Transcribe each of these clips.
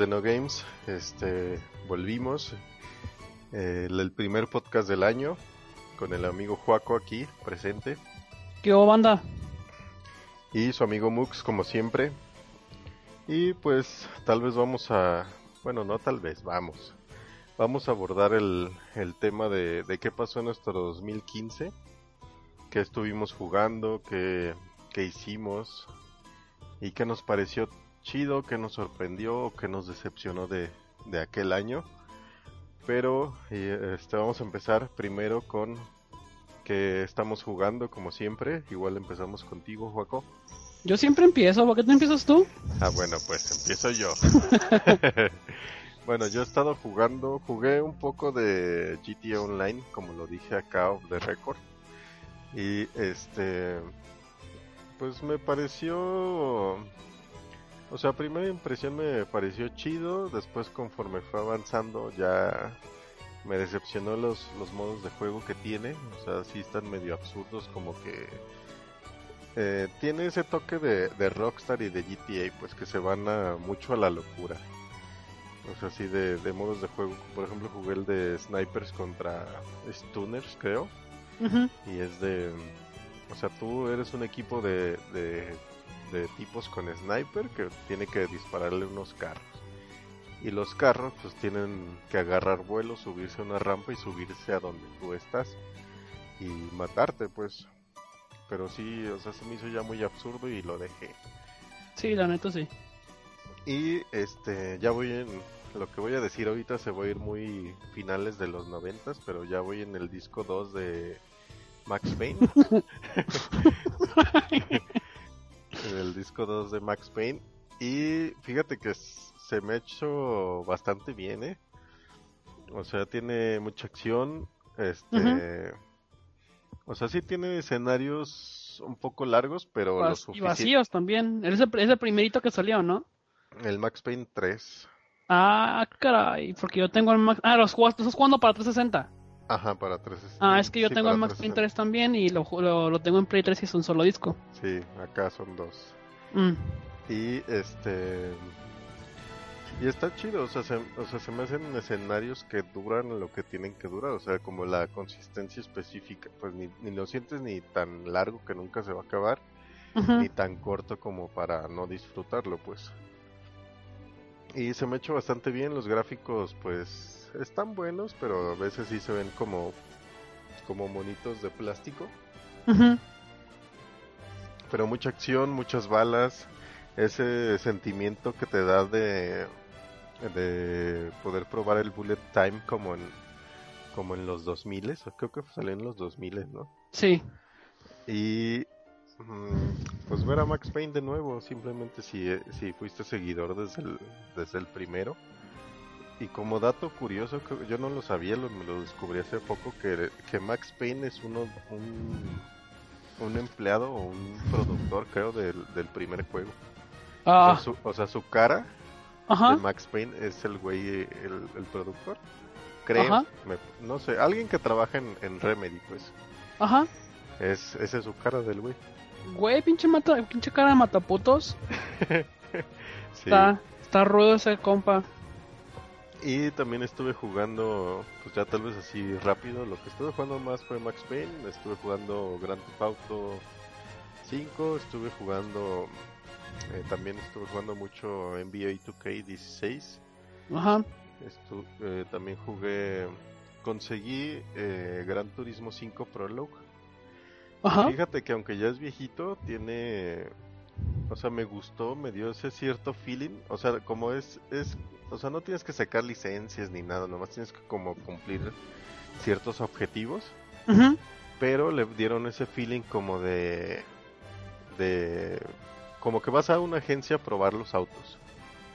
De No Games, este, volvimos, eh, el, primer podcast del año, con el amigo Juaco aquí, presente, ¿Qué hubo, banda? y su amigo Mux, como siempre, y pues tal vez vamos a, bueno, no tal vez, vamos, vamos a abordar el, el tema de, de qué pasó en nuestro 2015, qué estuvimos jugando, qué, qué hicimos, y qué nos pareció chido, qué nos sorprendió o qué nos decepcionó de, de aquel año. Pero este, vamos a empezar primero con que estamos jugando como siempre. Igual empezamos contigo, Juaco. Yo siempre empiezo, ¿por qué no empiezas tú? Ah, bueno, pues empiezo yo. bueno, yo he estado jugando, jugué un poco de GTA Online, como lo dije acá de record. Y este, pues me pareció, o sea, primera impresión me pareció chido, después conforme fue avanzando ya me decepcionó los, los modos de juego que tiene, o sea, sí están medio absurdos, como que eh, tiene ese toque de, de Rockstar y de GTA, pues que se van a, mucho a la locura. O sea, así de, de modos de juego, por ejemplo jugué el de Snipers contra Stunners, creo, y es de, o sea, tú eres un equipo de, de, de tipos con sniper que tiene que dispararle unos carros. Y los carros pues tienen que agarrar vuelo, subirse a una rampa y subirse a donde tú estás y matarte pues. Pero sí, o sea, se me hizo ya muy absurdo y lo dejé. Sí, la neta sí. Y este, ya voy en, lo que voy a decir ahorita se va a ir muy finales de los noventas, pero ya voy en el disco 2 de Max Payne. en el disco 2 de Max Payne. Y fíjate que se me ha hecho bastante bien, ¿eh? O sea, tiene mucha acción. Este. O sea, sí tiene escenarios un poco largos, pero lo Vas- y suficiente. vacíos también. Es el, es el primerito que salió, ¿no? El Max Payne 3. Ah, caray, porque yo tengo el Max... Ah, los juegos, estás jugando para 360. Ajá, para 360. Ah, es que yo Sí, tengo el Max Payne 360. 3 también y lo, lo, lo tengo en Play 3 y es un solo disco. Sí, acá son dos. Mm. Y este. Y está chido, o sea, se, o sea, se me hacen escenarios que duran lo que tienen que durar, o sea, como la consistencia específica, pues ni, ni lo sientes ni tan largo que nunca se va a acabar, ni tan corto como para no disfrutarlo, pues. Y se me ha hecho bastante bien, los gráficos, pues, están buenos, pero a veces sí se ven como, como monitos de plástico. Pero mucha acción, muchas balas, ese sentimiento que te da de, de poder probar el bullet time como en, como en los 2000, o creo que salió en los 2000, ¿no? Sí. Y mm, pues ver a Max Payne de nuevo, simplemente si, si fuiste seguidor desde el, desde el primero. Y como dato curioso, que yo no lo sabía, lo, me lo descubrí hace poco, que, que Max Payne es uno, un, un empleado o un productor, creo, del, del primer juego. Ah, O, sea, su, o sea, su cara ajá. de Max Payne es el güey, el, el productor. Creo, me- no sé, alguien que trabaja en, en Remedy, pues. Ajá. Es, esa es su cara del güey. Güey, pinche, mata, pinche cara de mataputos. Sí. Está, está rudo ese compa. Y también estuve jugando, pues ya tal vez así rápido, lo que estuve jugando más fue Max Payne, estuve jugando Grand Theft Auto 5, estuve jugando, eh, también estuve jugando mucho NBA 2K16, Ajá. estu- eh, también jugué, conseguí eh, Gran Turismo 5 Prologue. Ajá. Fíjate que aunque ya es viejito, tiene, o sea, me gustó, me dio ese cierto feeling, o sea, como es, es, o sea, no tienes que sacar licencias ni nada, nomás tienes que como cumplir ciertos objetivos, pero le dieron ese feeling como de, de, como que vas a una agencia a probar los autos.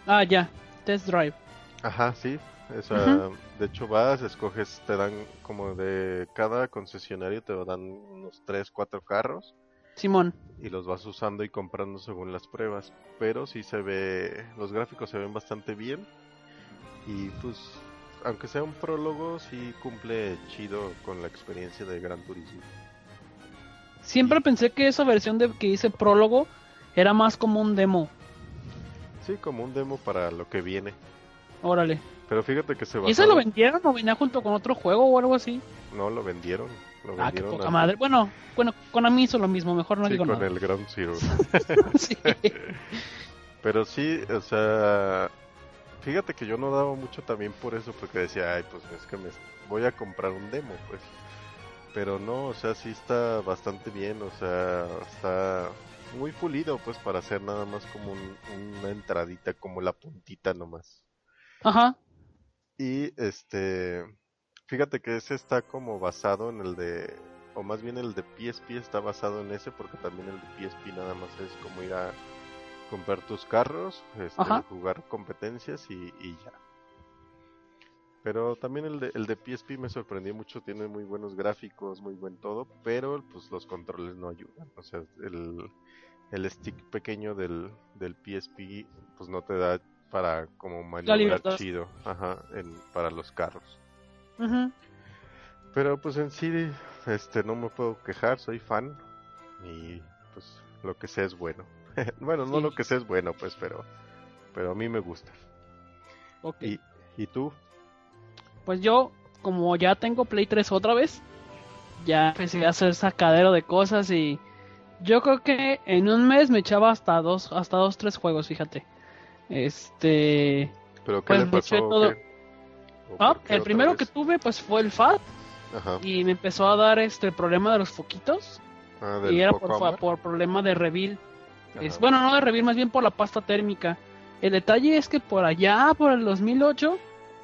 Ah, ya. Test Drive. Ajá, sí. O sea, de hecho vas, escoges, te dan como de cada concesionario te dan unos 3, 4 carros Simón. y los vas usando y comprando según las pruebas. Pero sí se ve, los gráficos se ven bastante bien y pues, aunque sea un prólogo, sí cumple chido con la experiencia de Gran Turismo. Siempre pensé que esa versión de que dice prólogo era más como un demo. Sí, como un demo para lo que viene. Órale. Pero fíjate que se ¿Y ese lo vendieron o venía junto con otro juego o algo así? No, lo vendieron. Lo Ah, qué vendieron poca a- madre. Bueno, bueno, con mí hizo lo mismo, mejor no sí, digo con nada. el Ground Zero. Sí. Pero sí, o sea, fíjate que yo no daba mucho también por eso, porque decía, ay, pues es que me voy a comprar un demo, pues. Pero no, o sea, sí está bastante bien, o sea, está muy pulido, pues, para hacer nada más como un- una entradita, como la puntita nomás. Ajá. Y este, fíjate que ese está como basado en el de, o más bien el de PSP está basado en ese, porque también el de PSP nada más es como ir a comprar tus carros, este, jugar competencias y, y ya. Pero también el de, el de PSP me sorprendió mucho, tiene muy buenos gráficos, muy buen todo, pero pues los controles no ayudan. O sea, el, el stick pequeño del, del PSP pues no te da para como maniobrar chido ajá, en, para los carros. Pero pues en sí, este, no me puedo quejar, soy fan y pues lo que sea es bueno. bueno, no Sí. lo que sea es bueno, pues, pero, pero a mí me gusta. Ok. ¿Y, y tú? Pues yo, como ya tengo Play 3 otra vez, ya empecé a hacer sacadero de cosas y yo creo que en un mes me echaba hasta dos, hasta dos, tres juegos, fíjate. Este, ¿Pero qué Pues le me eché todo. ah, el primero vez? que tuve pues fue el FAT Ajá. y me empezó a dar este el problema de los foquitos Ah, y era por, por problema de reveal. Es, bueno, no de reveal, más bien por la pasta térmica. El detalle es que por allá, por el 2008,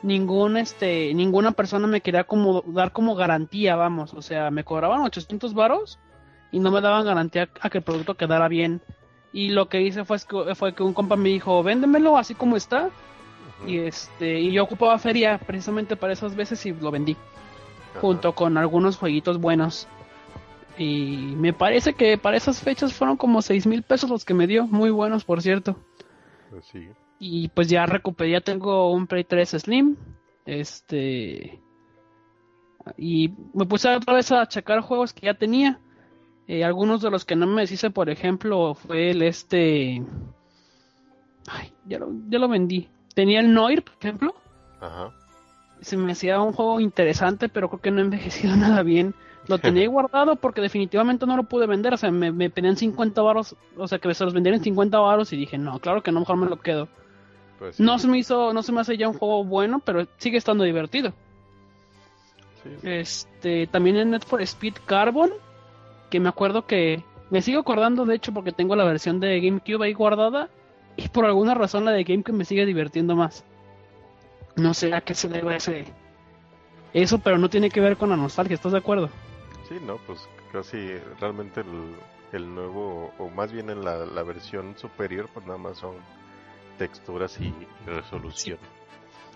ningún este ninguna persona me quería como dar como garantía, vamos, o sea, me cobraban 800 varos y no me daban garantía a que el producto quedara bien. Y lo que hice fue que, fue que un compa me dijo, "Véndemelo así como está." Y este y yo ocupaba feria precisamente para esas veces y lo vendí junto con algunos jueguitos buenos. Y me parece que para esas fechas fueron como seis mil pesos los que me dio, muy buenos por cierto. Pues sí. Y pues ya recuperé, ya tengo un Play 3 Slim. Este. Y me puse otra vez a checar juegos que ya tenía. Eh, algunos de los que no me deshice, por ejemplo, fue el este. Ay, ya lo, ya lo vendí. Tenía el Noir, por ejemplo. Ajá. Se me hacía un juego interesante, pero creo que no ha envejecido nada bien. Lo tenía guardado porque definitivamente no lo pude vender. O sea, me, me pedían 50 varos. O sea, que se los vendieran 50 varos. Y dije, no, claro que no, mejor me lo quedo. Pues sí. No se me hizo, no se me hace ya un juego bueno, pero sigue estando divertido. Sí. Este, también en Net for Speed Carbon, que me acuerdo que me sigo acordando de hecho porque tengo la versión de GameCube ahí guardada y por alguna razón la de GameCube me sigue divirtiendo más. No sé a qué se debe ese eso, pero no tiene que ver con la nostalgia, ¿estás de acuerdo? Sí, no, pues casi realmente el, el nuevo, o más bien en la, la versión superior, pues nada más son texturas y resolución.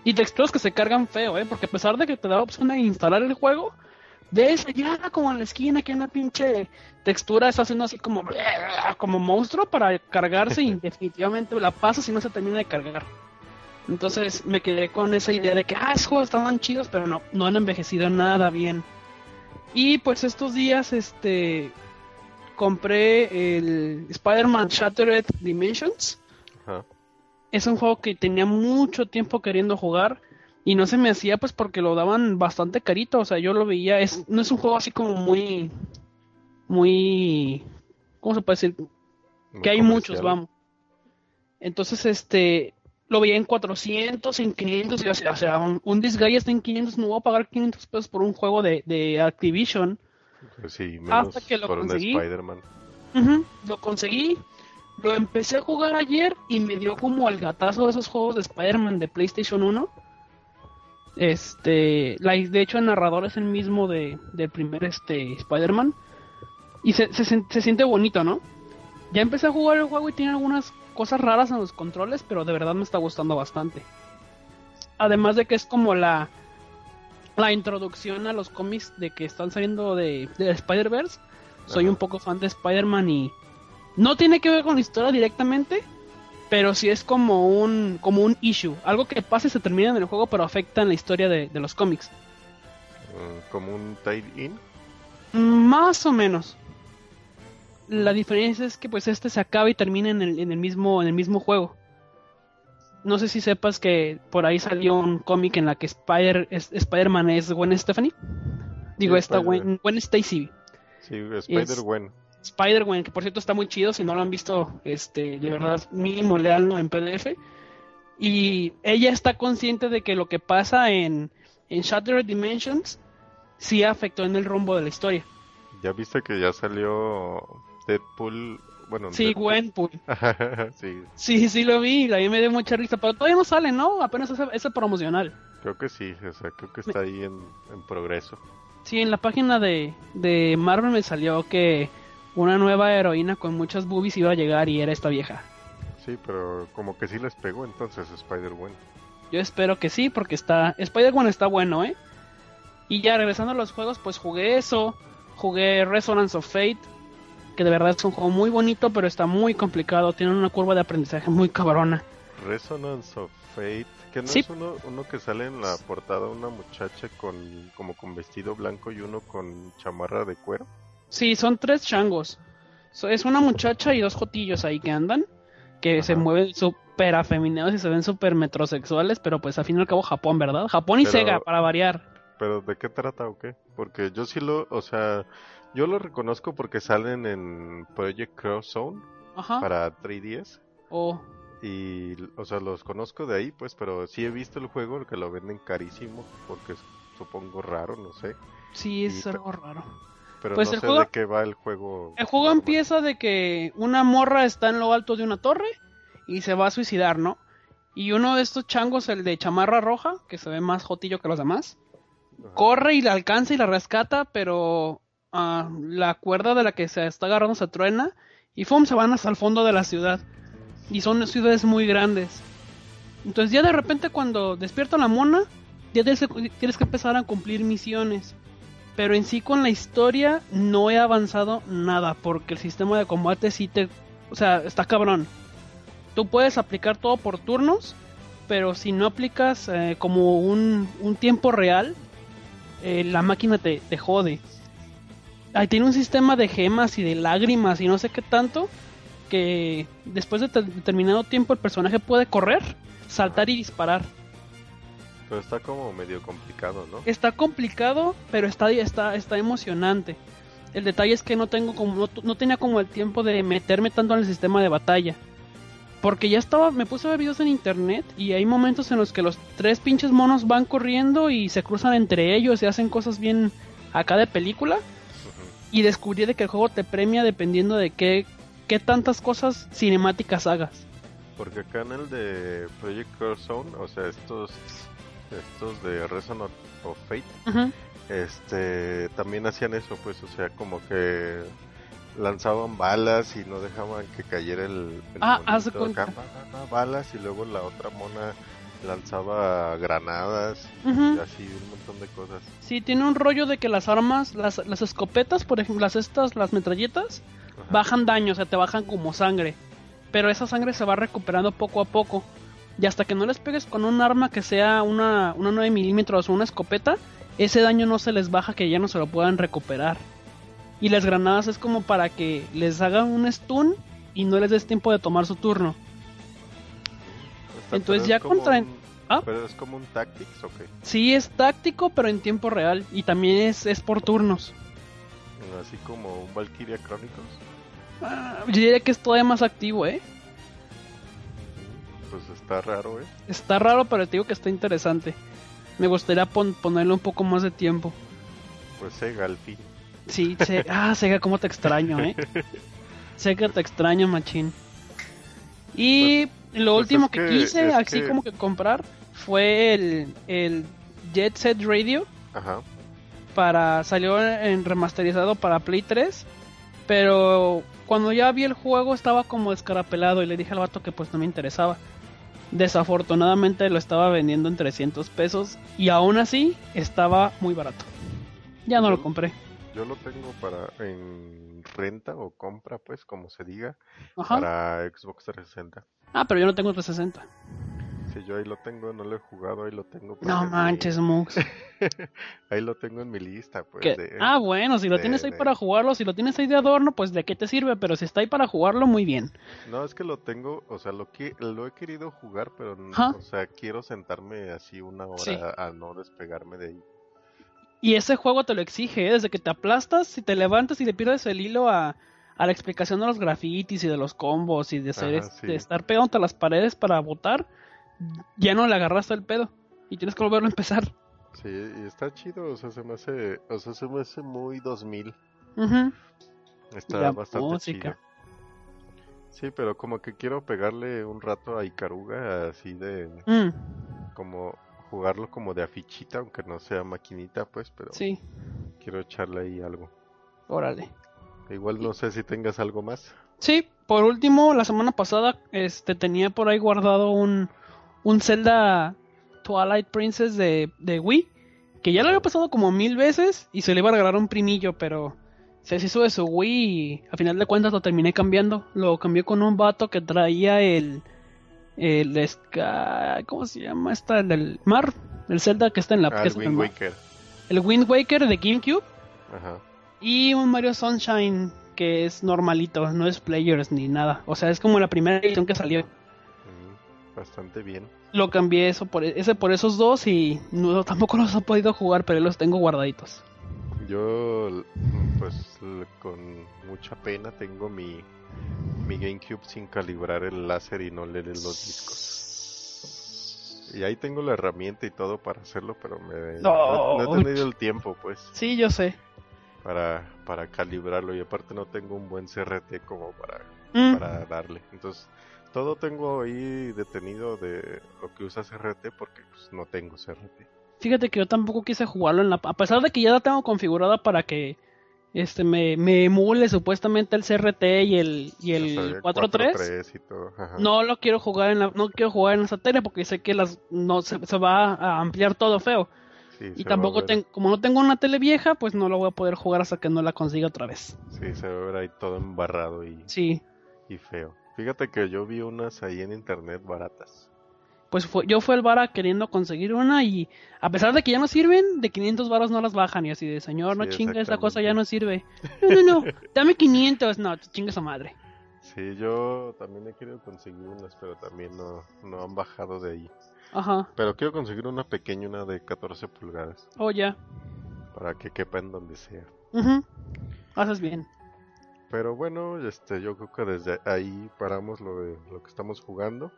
Y texturas que se cargan feo, ¿eh? Porque a pesar de que te da opción de instalar el juego, ves allá como en la esquina que una pinche textura está haciendo así como como monstruo para cargarse y definitivamente la pasas y no se termina de cargar. Entonces me quedé con esa idea de que, ah, esos juegos estaban chidos, pero no, no han envejecido nada bien. Y pues estos días, este, compré el Spider-Man Shattered Dimensions. Ajá. Es un juego que tenía mucho tiempo queriendo jugar y no se me hacía pues porque lo daban bastante carito, o sea, yo lo veía, es no es un juego así como muy muy ¿cómo se puede decir? Muy que hay muchos, vamos. Entonces, este, lo veía en 400, en 500, y, o sea, o sea, un, un Disgaea está en 500, no voy a pagar 500 pesos por un juego de, de Activision. Pues sí, menos Hasta que lo por conseguí. Spider-Man. Lo conseguí, lo empecé a jugar ayer y me dio como el gatazo de esos juegos de Spider-Man de PlayStation 1. Este, la, de hecho el narrador es el mismo de, del primer este, Spider-Man. Y se, se, se siente bonito, ¿no? Ya empecé a jugar el juego y tiene algunas cosas raras en los controles, pero de verdad me está gustando bastante. Además de que es como la, la introducción a los cómics de que están saliendo de, de Spider-Verse. Soy Ajá. un poco fan de Spider-Man y no tiene que ver con la historia directamente, pero sí es como un, como un issue. Algo que pasa y se termina en el juego, pero afecta en la historia de, de los cómics. Mm, como un tie-in. Más o menos. La diferencia es que pues este se acaba y termina en el, en el mismo en el mismo juego. No sé si sepas que por ahí salió un cómic en la que Spider es- Spider-Man es Gwen Stephanie. Digo, Sí, esta Gwen, Gwen Stacy. Sí, Spider-Gwen. Spider-Gwen, que por cierto está muy chido, si no lo han visto, este, de verdad, mínimo leanlo en PDF. Y ella está consciente de que lo que pasa en, en Shattered Dimensions sí afectó en el rumbo de la historia. ¿Ya viste que ya salió Deadpool? Bueno, Sí, Deadpool. Gwenpool. sí, Sí, sí lo vi, a mí me dio mucha risa, pero todavía no sale, ¿no? Apenas ese, ese promocional. creo que sí, o sea, creo que está ahí en, en progreso. Sí, en la página de, de Marvel me salió que una nueva heroína con muchas boobies iba a llegar y era esta vieja. Sí, pero como que sí les pegó entonces Spider-Gwen. Yo espero que sí, porque está. Spider-Man está bueno, ¿eh? Y ya regresando a los juegos, pues jugué eso. Jugué Resonance of Fate. Que de verdad es un juego muy bonito, pero está muy complicado. Tiene una curva de aprendizaje muy cabrona. Resonance of Fate, que no Sí. es uno, uno que sale en la portada una muchacha con como con vestido blanco y uno con chamarra de cuero. Sí, son tres changos. So- es una muchacha y dos jotillos ahí que andan. Que se mueven súper afeminados y se ven súper metrosexuales. Pero pues al fin y al cabo Japón, ¿verdad? Japón y Pero- Sega, para variar. Pero ¿de qué trata o qué? Porque yo sí lo, o sea, yo lo reconozco porque salen en Project Cross Zone Ajá. para 3DS O y, o sea, los conozco de ahí, pues, pero sí he visto el juego que lo venden carísimo porque es, supongo raro, no sé, sí, es Y- algo raro. pero Pues no el sé juego- de qué va el juego. El juego normal. empieza de que una morra está en lo alto de una torre y se va a suicidar, ¿no? Y uno de estos changos, el de chamarra roja, que se ve más jotillo que los demás, Ajá. corre y la alcanza y la rescata, pero ah, la cuerda de la que se está agarrando se truena y ¡fum! se van hasta el fondo de la ciudad. Y son ciudades muy grandes. Entonces ya de repente cuando despierta la mona, ya tienes que, empezar a cumplir misiones. Pero en sí con la historia no he avanzado nada, porque el sistema de combate sí te... O sea, está cabrón. Tú puedes aplicar todo por turnos, pero si no aplicas eh, como un, un tiempo real, eh, la máquina te, te jode. Ahí tiene un sistema de gemas y de lágrimas y no sé qué tanto, que después de te- determinado tiempo el personaje puede correr, saltar y disparar. Pero está como medio complicado, ¿no? Está complicado, pero está, está, está emocionante. El detalle es que no tengo como, no, no tenía como el tiempo de meterme tanto en el sistema de batalla. Porque ya estaba, me puse a ver videos en internet y hay momentos en los que los tres pinches monos van corriendo y se cruzan entre ellos y hacen cosas bien acá de película. Y descubrí de que el juego te premia dependiendo de qué, qué tantas cosas cinemáticas hagas. Porque acá en el de Project Zone, o sea, estos estos de Resonance o Fate, este, también hacían eso, pues, o sea, como que lanzaban balas y no dejaban que cayera el, el Ah, monito acá, pa, pa, pa, balas y luego la otra mona lanzaba granadas y así un montón de cosas. Sí, tiene un rollo de que las armas, las, las escopetas, por ejemplo, las estas, las metralletas, Ajá. bajan daño, o sea, te bajan como sangre. Pero esa sangre se va recuperando poco a poco. Y hasta que no les pegues con un arma que sea una, una 9 milímetros o una escopeta, ese daño no se les baja que ya no se lo puedan recuperar. Y las granadas es como para que les hagan un stun y no les des tiempo de tomar su turno. Entonces ya contra- un- ¿Ah? Pero es como un tactics, ok. Sí, es táctico, pero en tiempo real. Y también es, es por turnos. Así como un Valkyria Chronicles. Ah, yo diría que es todavía más activo, ¿eh? Pues está raro, ¿eh? Está raro, pero te digo que está interesante. Me gustaría pon- ponerle un poco más de tiempo. Pues Sega al fin. Sí, se... ah, Sega, cómo te extraño, ¿eh? Sega, te extraño, machín. Y lo pues último es que, que- quise, así que- como que comprar, fue el, el Jet Set Radio. Ajá. para salió en remasterizado para Play 3, pero cuando ya vi el juego estaba como descarapelado y le dije al vato que pues no me interesaba. Desafortunadamente lo estaba vendiendo en 300 pesos y aún así estaba muy barato. Ya no lo compré. Yo lo tengo para en renta o compra, pues, como se diga, Ajá. para Xbox 360. Ah, pero yo no tengo 360. Si yo ahí lo tengo, no lo he jugado, ahí lo tengo. pues, No mi- manches, Mux. ahí lo tengo en mi lista, pues. Que- de- Ah, bueno, si lo de- tienes ahí de- para jugarlo, si lo tienes ahí de adorno, pues de qué te sirve, pero si está ahí para jugarlo, muy bien. No, es que lo tengo, o sea, lo que lo he querido jugar, pero, o sea, quiero sentarme así una hora Sí. a no despegarme de ahí. Y ese juego te lo exige, ¿eh? desde que te aplastas, si te levantas y le pierdes el hilo a, a la explicación de los grafitis y de los combos y de, Ajá, este- sí. estar pegándote a las paredes para botar, ya no le agarraste el pedo y tienes que volverlo a empezar. Sí, y está chido, o sea, se me hace, o sea, se me hace muy 2000. Ujú. Está La bastante música. chido. Sí, pero como que quiero pegarle un rato a Icaruga, así de, Mm, como jugarlo como de afichita, aunque no sea maquinita, pues, pero sí, quiero echarle ahí algo. órale. Igual no sé si tengas algo más. Sí, por último, la semana pasada este tenía por ahí guardado un, un Zelda Twilight Princess de, de Wii, que ya lo había pasado como mil veces y se le iba a regalar un primillo, pero se deshizo de su Wii y a final de cuentas lo terminé cambiando. Lo cambié con un vato que traía el... el Sky- ¿Cómo se llama esta? El del mar. El Zelda que está en la... Ah, el Wind. Waker. El Wind Waker de GameCube. Ajá. Y un Mario Sunshine que es normalito, no es Players ni nada. O sea, es como la primera edición que salió. Bastante bien. Lo cambié eso por ese por esos dos y no, tampoco los he podido jugar, pero los tengo guardaditos. Yo, pues, con mucha pena tengo mi, mi GameCube sin calibrar el láser y no leer los discos. Y ahí tengo la herramienta y todo para hacerlo, pero me, No. no, no he tenido el tiempo, pues, Sí, yo sé. para, para calibrarlo. Y aparte no tengo un buen CRT como para, Mm, para darle. Entonces, todo tengo ahí detenido de lo que usa CRT porque pues, no tengo CRT. Fíjate que yo tampoco quise jugarlo en la a pesar de que ya la tengo configurada para que este me, me emule supuestamente el CRT y el y el sea, 4.3. 4.3 y todo. ajá. No lo quiero jugar en la no quiero jugar en esa tele porque sé que las no se, se va a ampliar todo feo. Sí, Y tampoco tengo, como no tengo una tele vieja, pues no lo voy a poder jugar hasta que no la consiga otra vez. Sí, se va a ver ahí todo embarrado y, Sí, y feo. Fíjate que yo vi unas ahí en internet baratas. pues fue, yo fui al bar a queriendo conseguir una y a pesar de que ya no sirven, de 500 varos no las bajan y así de señor, no Sí, esa cosa ya no sirve. No, no, no, dame 500, no, chingue su madre. Sí, yo también he querido conseguir unas, pero también no, no han bajado de ahí. Ajá, Pero quiero conseguir una pequeña, una de 14 pulgadas, oh ya, para que quepa en donde sea. Ujú. haces bien. Pero bueno, este, yo creo que desde ahí paramos lo de lo que estamos jugando.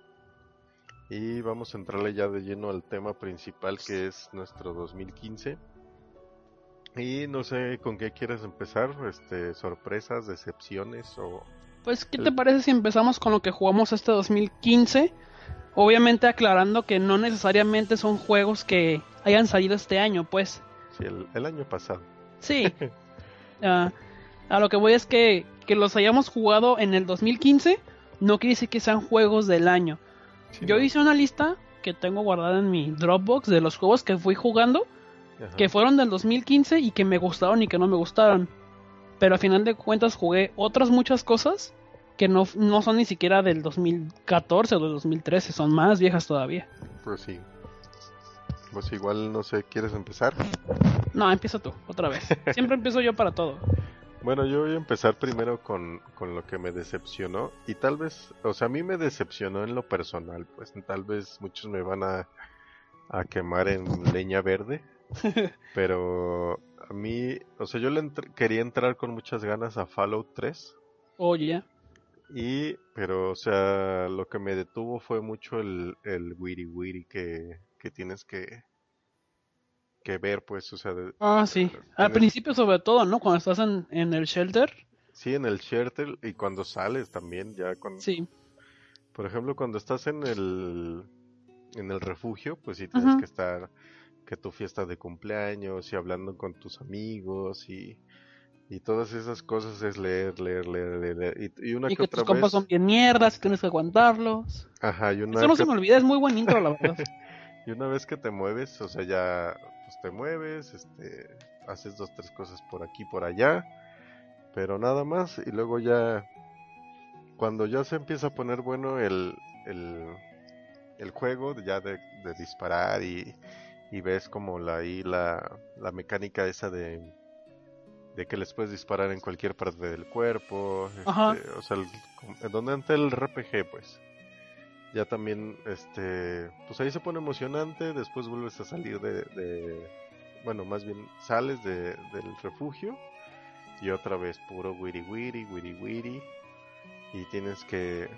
Y vamos a entrarle ya de lleno al tema principal que es nuestro 2015. Y no sé con qué quieres empezar, este, sorpresas, decepciones o... Pues, ¿qué te parece si empezamos con lo que jugamos este 2015? Obviamente aclarando que no necesariamente son juegos que hayan salido este año, pues. Sí, el, el año pasado. Sí. Ah, a lo que voy es que, que los hayamos jugado en el 2015 no quiere decir que sean juegos del año. Sí, Yo ¿no? hice una lista que tengo guardada en mi Dropbox de los juegos que fui jugando, Ajá. que fueron del 2015 y que me gustaron y que no me gustaron. Pero a final de cuentas jugué otras muchas cosas que no, no son ni siquiera del 2014 o del 2013, son más viejas todavía. Pues sí. Pues igual, no sé, ¿quieres empezar? No, empieza tú, otra vez. Siempre empiezo yo para todo. Bueno, yo voy a empezar primero con, con lo que me decepcionó. Y tal vez, o sea, a mí me decepcionó en lo personal, pues tal vez muchos me van a, a quemar en leña verde, pero a mí, o sea, yo le entr- quería entrar con muchas ganas a Fallout 3 Oye, y, pero, o sea, lo que me detuvo fue mucho el, el wiri wiri que, que tienes que, que ver, pues, o sea, de- ah, sí. Al principio sobre todo, ¿no? Cuando estás en, en el shelter. sí, en el shelter y cuando sales también, ya cuando... Sí. Por ejemplo, cuando estás en el en el refugio, pues sí tienes que estar que tu fiesta de cumpleaños y hablando con tus amigos y y todas esas cosas es leer, leer, leer, leer, leer. y, y una Y que que otra tus compas vez, son bien mierdas y tienes que aguantarlos. ajá, y una Eso no que, se me olvida, es muy buen intro, la verdad. y una vez que te mueves, o sea, ya pues te mueves, este, haces dos tres cosas por aquí, por allá, pero nada más y luego ya cuando ya se empieza a poner bueno el, el, el juego ya de, de disparar y, y ves como la, ahí la, la mecánica esa de, de que les puedes disparar en cualquier parte del cuerpo, este, o sea, el- donde ante el RPG pues. Ya también, este, pues ahí se pone emocionante, después vuelves a salir de, de- bueno, más bien sales de, del refugio y otra vez puro wiri wiri, wiri wiri y tienes que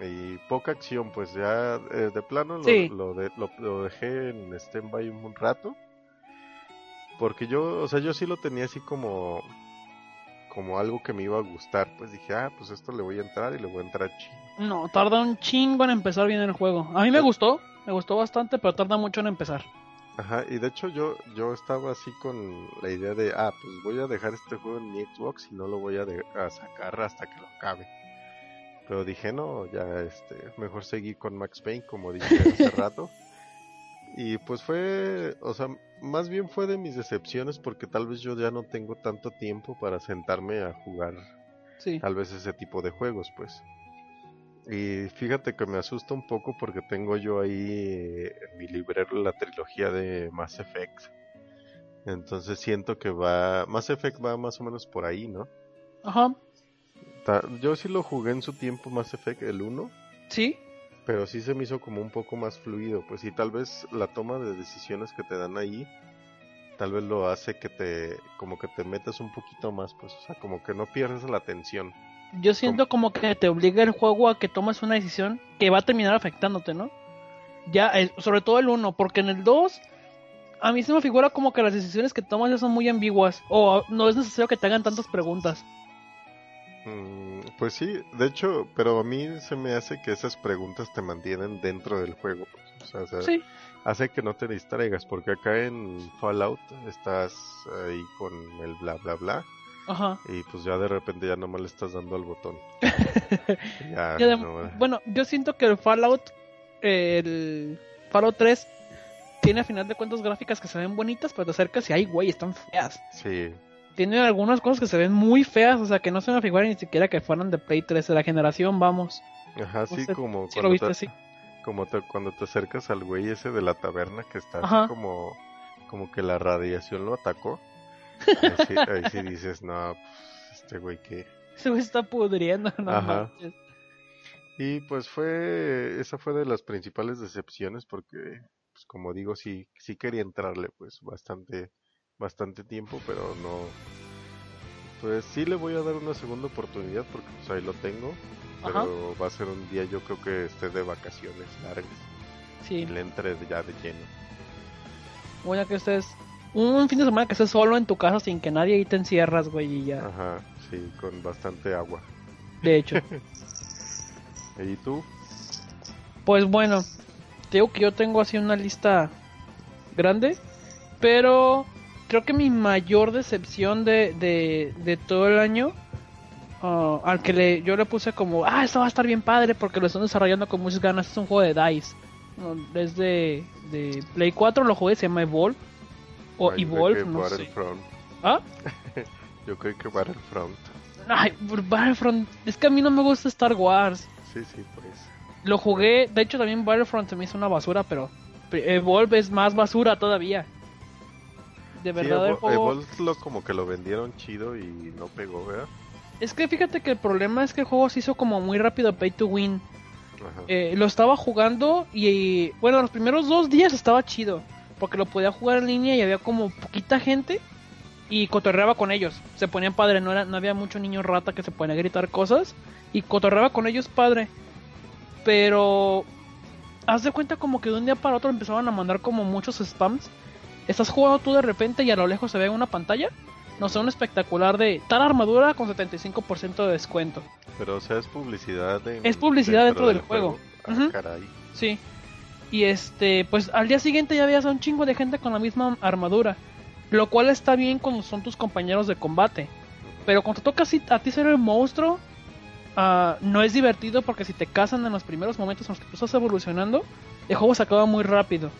y poca acción pues ya eh, de plano lo, Sí. lo, de- lo- lo dejé en stand-by un rato porque yo o sea yo sí lo tenía así como como algo que me iba a gustar pues dije ah pues esto le voy a entrar y le voy a entrar chido No, tarda un chingo en empezar bien el juego. A mí me gustó, me gustó bastante, pero tarda mucho en empezar. Ajá, y de hecho yo, yo estaba así con la idea de, ah, pues voy a dejar este juego en mi Xbox y no lo voy a, de- a sacar hasta que lo acabe. Pero dije, no, ya, este, mejor seguí con Max Payne, como dije hace rato. Y pues fue, o sea, más bien fue de mis decepciones porque tal vez yo ya no tengo tanto tiempo para sentarme a jugar Sí. tal vez ese tipo de juegos, pues. Y fíjate que me asusta un poco porque tengo yo ahí eh, en mi librero la trilogía de Mass Effect. Entonces siento que va, Mass Effect va más o menos por ahí, ¿no? Ajá. Yo sí lo jugué en su tiempo Mass Effect el 1, Sí. Pero sí se me hizo como un poco más fluido, pues y tal vez la toma de decisiones que te dan ahí tal vez lo hace que te como que te metas un poquito más, pues, o sea, como que no pierdes la atención. Yo siento como que te obliga el juego a que tomes una decisión que va a terminar afectándote, ¿no? Ya, el- sobre todo el 1, porque en el 2 a mí se me figura como que las decisiones que tomas ya son muy ambiguas o no es necesario que te hagan tantas preguntas. Mm, pues sí, de hecho, pero a mí se me hace que esas preguntas te mantienen dentro del juego. pues, o sea, o sea, Sí. hace que no te distraigas, porque acá en Fallout estás ahí con el bla bla bla Ajá. y pues ya de repente ya nomás le estás dando al botón. ya, Y adem- no, Bueno, yo siento que el Fallout, el Fallout 3 tiene a final de cuentas gráficas que se ven bonitas, pero te acercas y ay, güey, están feas. sí, Tiene algunas cosas que se ven muy feas, o sea, que no se me figura ni siquiera que fueran de Play 3 de la generación, vamos. ajá, sí, como cuando te, así. como te- cuando te acercas al güey ese de la taberna que está así como, como que la radiación lo atacó. Ahí sí, ahí sí dices, no, pues, este güey que... Ese güey está pudriendo, no Ajá. manches. Y pues fue, esa fue de las principales decepciones porque, pues como digo, sí, sí quería entrarle pues bastante, bastante tiempo, pero no, pues sí le voy a dar una segunda oportunidad porque pues ahí lo tengo, Ajá. pero va a ser un día yo creo que esté de vacaciones largas y Sí. le entre ya de lleno. Bueno, que estés un fin de semana que estés solo en tu casa sin que nadie ahí te encierras, güey, y ya. Ajá, sí, con bastante agua. De hecho. ¿Y tú? Pues bueno, te digo que yo tengo así una lista grande, pero creo que mi mayor decepción de, de, de todo el año, uh, al que le, yo le puse como, ah, esto va a estar bien padre porque lo están desarrollando con muchas ganas, es un juego de DICE. No, es de, de Play 4, lo jugué, se llama Evolve. O Ay, Evolve, no sé. ¿Ah? Yo creo que Battlefront. Ay, Battlefront, es que a mí no me gusta Star Wars. Sí, sí, por eso. Lo jugué, de hecho también Battlefront se me hizo una basura, pero Evolve es más basura todavía. De verdad sí, el juego... Lo, como que lo vendieron chido y no pegó, ¿verdad? Es que fíjate que el problema es que el juego se hizo como muy rápido pay to win. Eh, lo estaba jugando y bueno, los primeros dos días estaba chido. Porque lo podía jugar en línea y había como poquita gente y cotorreaba con ellos. Se ponían padre, no, era, no había mucho niño rata que se ponía a gritar cosas y cotorreaba con ellos padre. Pero haz de cuenta como que de un día para otro empezaban a mandar como muchos spams. Estás jugando tú de repente y a lo lejos se ve una pantalla. No sé, un espectacular de tal armadura con 75% de descuento. Pero, o sea, es publicidad. en- Es publicidad dentro del juego. Ah, Ujú. caray. Sí. Y este, pues al día siguiente ya veías a un chingo de gente con la misma armadura. Lo cual está bien cuando son tus compañeros de combate. Pero cuando te toca a ti ser el monstruo, ah, no es divertido porque si te cazan en los primeros momentos en los que tú estás evolucionando, el juego se acaba muy rápido.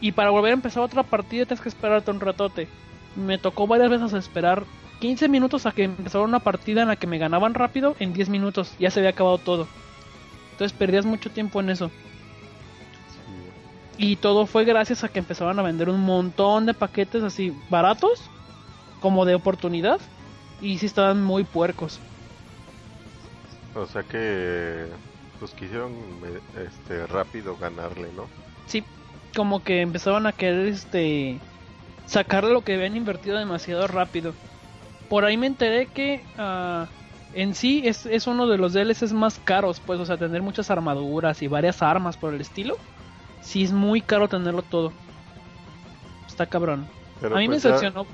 Y para volver a empezar otra partida tienes que esperarte un ratote. Me tocó varias veces esperar 15 minutos a que empezara una partida en la que me ganaban rápido, en 10 minutos ya se había acabado todo. Entonces perdías mucho tiempo en eso. Y todo fue gracias a que empezaban a vender un montón de paquetes así baratos, como de oportunidad, y sí estaban muy puercos. O sea que pues quisieron me- este rápido ganarle, ¿no? Sí, como que empezaban a querer este sacarle lo que habían invertido demasiado rápido. Por ahí me enteré que ah, en sí es, es uno de los DLCs más caros, pues, o sea, tener muchas armaduras y varias armas por el estilo. Sí es muy caro tenerlo todo. Está cabrón. Pero a mí pues me ya- decepcionó.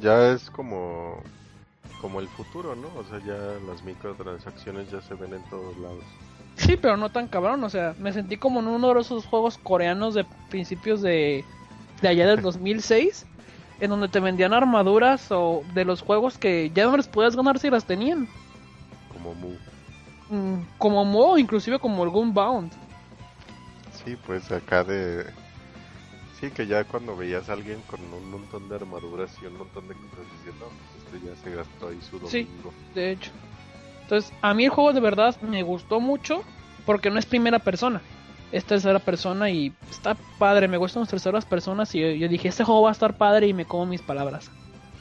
Ya es como como el futuro, ¿no? O sea, ya las microtransacciones ya se ven en todos lados. Sí, pero no tan cabrón, o sea, me sentí como en uno de esos juegos coreanos de principios de, de allá del 2006, en donde te vendían armaduras o de los juegos que ya no les podías ganar si las tenían, Como Mu. Mm, como modo, inclusive como el Gunbound. Sí, pues acá de Sí, que ya cuando veías a alguien con un montón de armaduras y un montón de cosas diciendo, no, pues este ya se gastó ahí su Sí. domingo. De hecho. Entonces, a mí el juego de verdad me gustó mucho porque no es primera persona. Es tercera persona y está padre. Me gustan las terceras personas y yo, yo dije, este juego va a estar padre y me como mis palabras.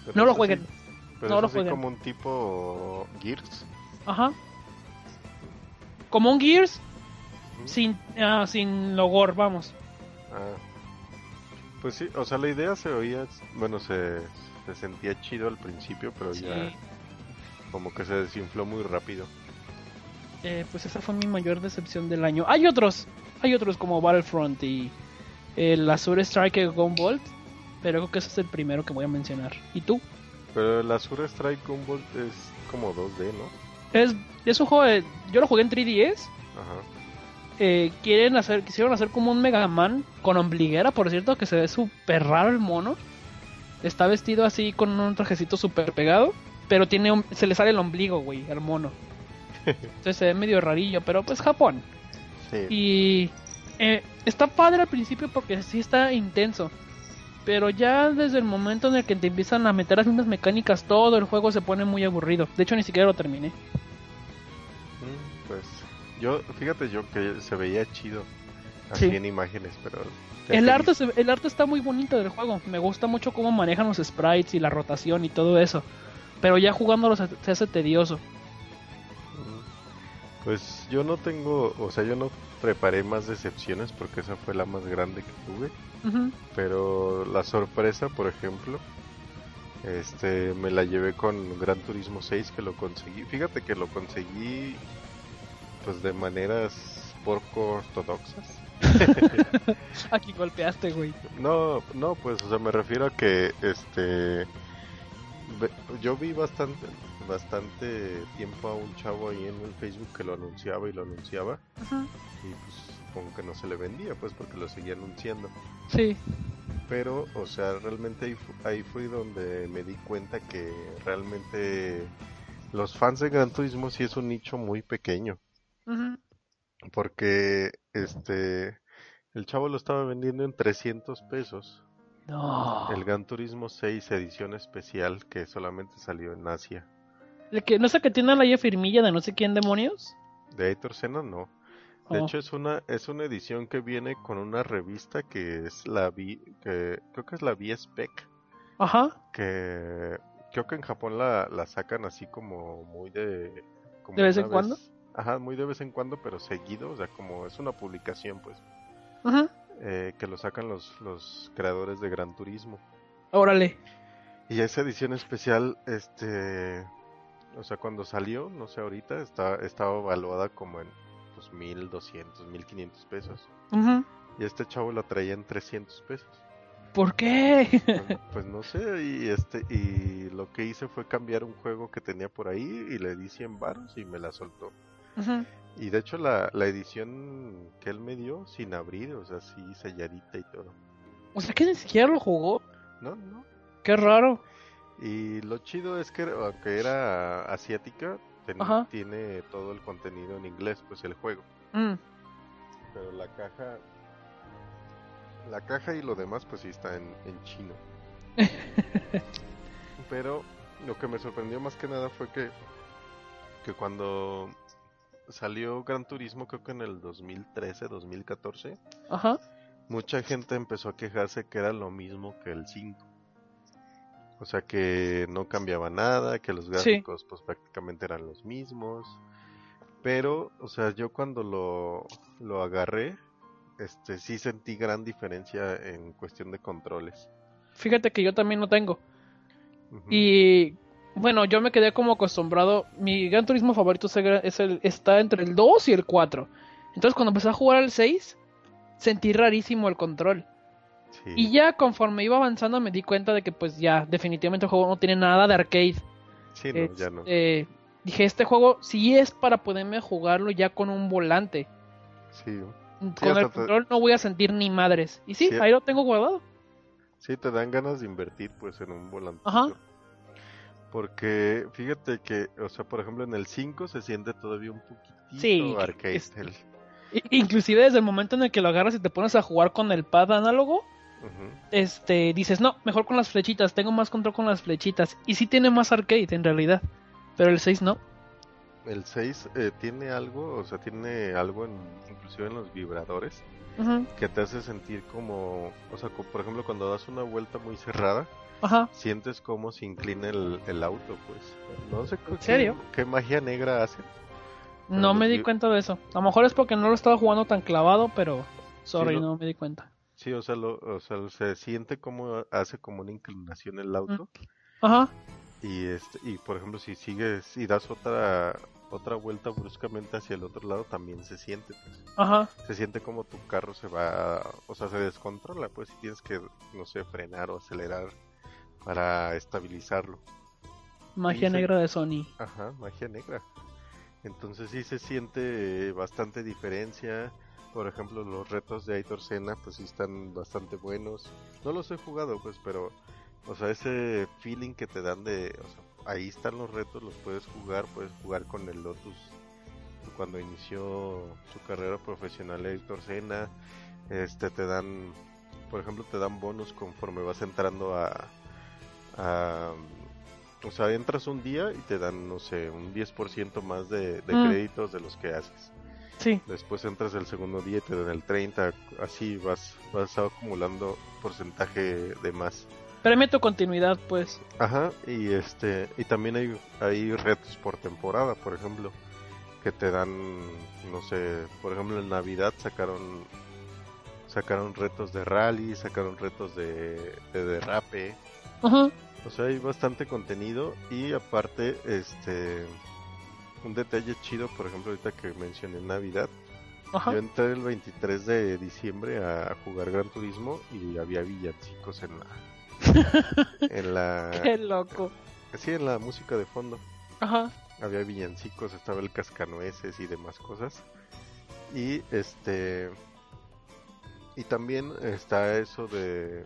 Pero No lo jueguen. así- pero No es lo así jueguen. como un tipo Gears. Ajá. Como un Gears sin, ah, sin logor, vamos. Ah. Pues sí, o sea, la idea se oía, bueno, se, se sentía chido al principio, pero Sí. ya como que se desinfló muy rápido. Eh, pues esa fue mi mayor decepción del año. Hay otros, hay otros como Battlefront y el Azure Striker Gunvolt, pero creo que ese es el primero que voy a mencionar. ¿Y tú? Pero el Azure Strike Gunvolt es como 2D, ¿no? Es, es un juego de, yo lo jugué en 3DS. Ajá. eh, quieren hacer, quisieron hacer como un Mega Man con ombliguera, por cierto, que se ve súper raro el mono. Está vestido así con un trajecito súper pegado, pero tiene un- se le sale el ombligo, güey, al mono. Entonces se ve medio rarillo, pero pues Japón. Sí. Y eh, está padre al principio porque sí está intenso. Pero ya desde el momento en el que te empiezan a meter las mismas mecánicas, todo el juego se pone muy aburrido. De hecho, ni siquiera lo terminé. Mm, Pues yo, fíjate yo que se veía chido así Sí. en imágenes, pero... El arte, el arte está muy bonito del juego. Me gusta mucho cómo manejan los sprites y la rotación y todo eso. Pero ya jugándolo se, se hace tedioso. Mm. Pues yo no tengo, o sea, yo no preparé más decepciones porque esa fue la más grande que tuve. Pero la sorpresa, por ejemplo, este, me la llevé con Gran Turismo 6 que lo conseguí. Fíjate que lo conseguí, pues de maneras poco ortodoxas. Aquí golpeaste, güey. No, no, pues, o sea, me refiero a que, este, yo vi bastante bastante tiempo a un chavo ahí en el Facebook que lo anunciaba y lo anunciaba y pues supongo que no se le vendía pues porque lo seguía anunciando. Sí. Pero, o sea, realmente ahí, fu- ahí fue donde me di cuenta que realmente los fans de Gran Turismo sí es un nicho muy pequeño. Porque este el chavo lo estaba vendiendo en 300 pesos. No. El Gran Turismo 6 edición especial que solamente salió en Asia. ¿El que, ¿No es el que tiene la firmilla de no sé quién demonios? De Aitor Senna no. De Oh. hecho es una es una edición que viene con una revista que es la V que creo que es la V-Spec Ajá. que creo que en Japón la, la sacan así como muy de como ¿De vez en cuando? Ajá, muy de vez en cuando, pero seguido, o sea, como es una publicación, pues, Ajá. Eh, que lo sacan los, los creadores de Gran Turismo. Órale. Y esa edición especial, este, o sea, cuando salió, no sé, ahorita, está, estaba evaluada como en, pues, 1200, 1500 pesos. Ujú. Y este chavo la traía en 300 pesos. ¿Por qué? Pues, pues no sé, y este y lo que hice fue cambiar un juego que tenía por ahí y le di 100 baros y me la soltó. Ujú. Y de hecho la, la edición que él me dio sin abrir, o sea, sí selladita y todo. O sea que ni siquiera lo jugó. No, no. Qué raro. Y lo chido es que aunque era asiática, ten- tiene todo el contenido en inglés, pues el juego. Mm. Pero la caja la caja y lo demás pues sí está en, en chino. Pero lo que me sorprendió más que nada fue que que cuando salió Gran Turismo creo que en el 2013, 2014, Ajá. mucha gente empezó a quejarse que era lo mismo que el 5. O sea que no cambiaba nada, que los gráficos pues prácticamente eran los mismos. Pero, o sea, yo cuando lo, lo agarré, este sí sentí gran diferencia en cuestión de controles. Fíjate que yo también lo tengo. Y bueno, yo me quedé como acostumbrado. Mi gran turismo favorito es el, es el- está entre el 2 y el 4. Entonces cuando empecé a jugar al 6, sentí rarísimo el control. Sí. Y ya conforme iba avanzando me di cuenta de que pues ya definitivamente el juego no tiene nada de arcade. Sí, no, ya no. Este, dije, este juego sí es para poderme jugarlo ya con un volante. Sí, Con el te- control no voy a sentir ni madres. Y sí, Sí. ahí lo tengo guardado. sí, te dan ganas de invertir pues en un volante. Ajá. Porque fíjate que, o sea, por ejemplo en el 5 se siente todavía un poquitito Sí, arcade. es- el- Inclusive desde el momento en el que lo agarras y te pones a jugar con el pad análogo, este, dices, no, mejor con las flechitas, tengo más control con las flechitas. Y sí tiene más arcade en realidad, pero el 6 no. El 6 eh, tiene algo, o sea, tiene algo en, inclusive en los vibradores que te hace sentir como, o sea, por ejemplo, cuando das una vuelta muy cerrada, Ajá, sientes como se inclina el, el auto, pues. No sé qué, serio? qué magia negra hace. no me di cuenta de eso. A lo mejor es porque no lo estaba jugando tan clavado, pero sorry, Sí, lo- no me di cuenta. Sí, o sea, lo, o sea, se siente como hace como una inclinación el auto Ajá, y este y por ejemplo, si sigues y das otra otra vuelta bruscamente hacia el otro lado también se siente, pues. ajá, se siente como tu carro se va, o sea, se descontrola, pues si tienes que, no sé, frenar o acelerar para estabilizarlo. magia negra de Sony. Ajá, magia negra. Entonces sí se siente bastante diferencia. Por ejemplo, los retos de Aitor Senna, pues sí están bastante buenos. No los he jugado, pues, pero, o sea, ese feeling que te dan de, o sea, ahí están los retos, los puedes jugar, puedes jugar con el Lotus cuando inició su carrera profesional Aitor Senna. Este, te dan, por ejemplo, te dan bonus conforme vas entrando a, o sea, entras un día y te dan, no sé, un 10% más de, de Mm. créditos de los que haces. Sí, Después entras el segundo día y te dan el 30, así vas, vas acumulando porcentaje de más. premia tu continuidad, pues. Ajá, y este, y también hay, hay retos por temporada, por ejemplo, que te dan, no sé, por ejemplo en Navidad sacaron, sacaron retos de rally, sacaron retos de, de derrape, Ajá, O sea, hay bastante contenido y aparte, este, un detalle chido, por ejemplo, ahorita que mencioné Navidad, ajá. yo entré el 23 de diciembre a jugar Gran Turismo y había villancicos en la, en la, Qué loco. sí, en la música de fondo. Ajá. Había villancicos, estaba el cascanueces y demás cosas. Y este. Y también está eso de.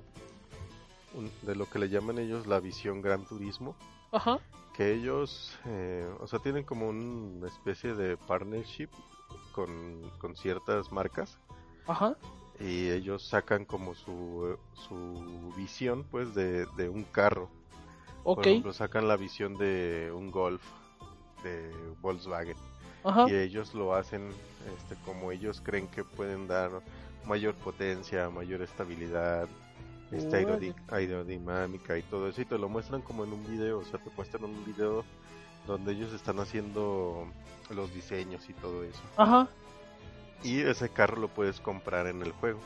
Un- de lo que le llaman ellos la visión Gran Turismo. Ajá. Que ellos, eh, o sea, tienen como una especie de partnership con, con ciertas marcas. Ajá. Y ellos sacan como su, su visión, pues, de, de un carro. Ok. Por ejemplo, sacan la visión de un Golf de Volkswagen. Ajá. Y ellos lo hacen este, como ellos creen que pueden dar mayor potencia, mayor estabilidad, esta aerodinámica y todo eso. Y te lo muestran como en un video, o sea, te muestran un video donde ellos están haciendo los diseños y todo eso. Ajá. Y ese carro lo puedes comprar en el juego.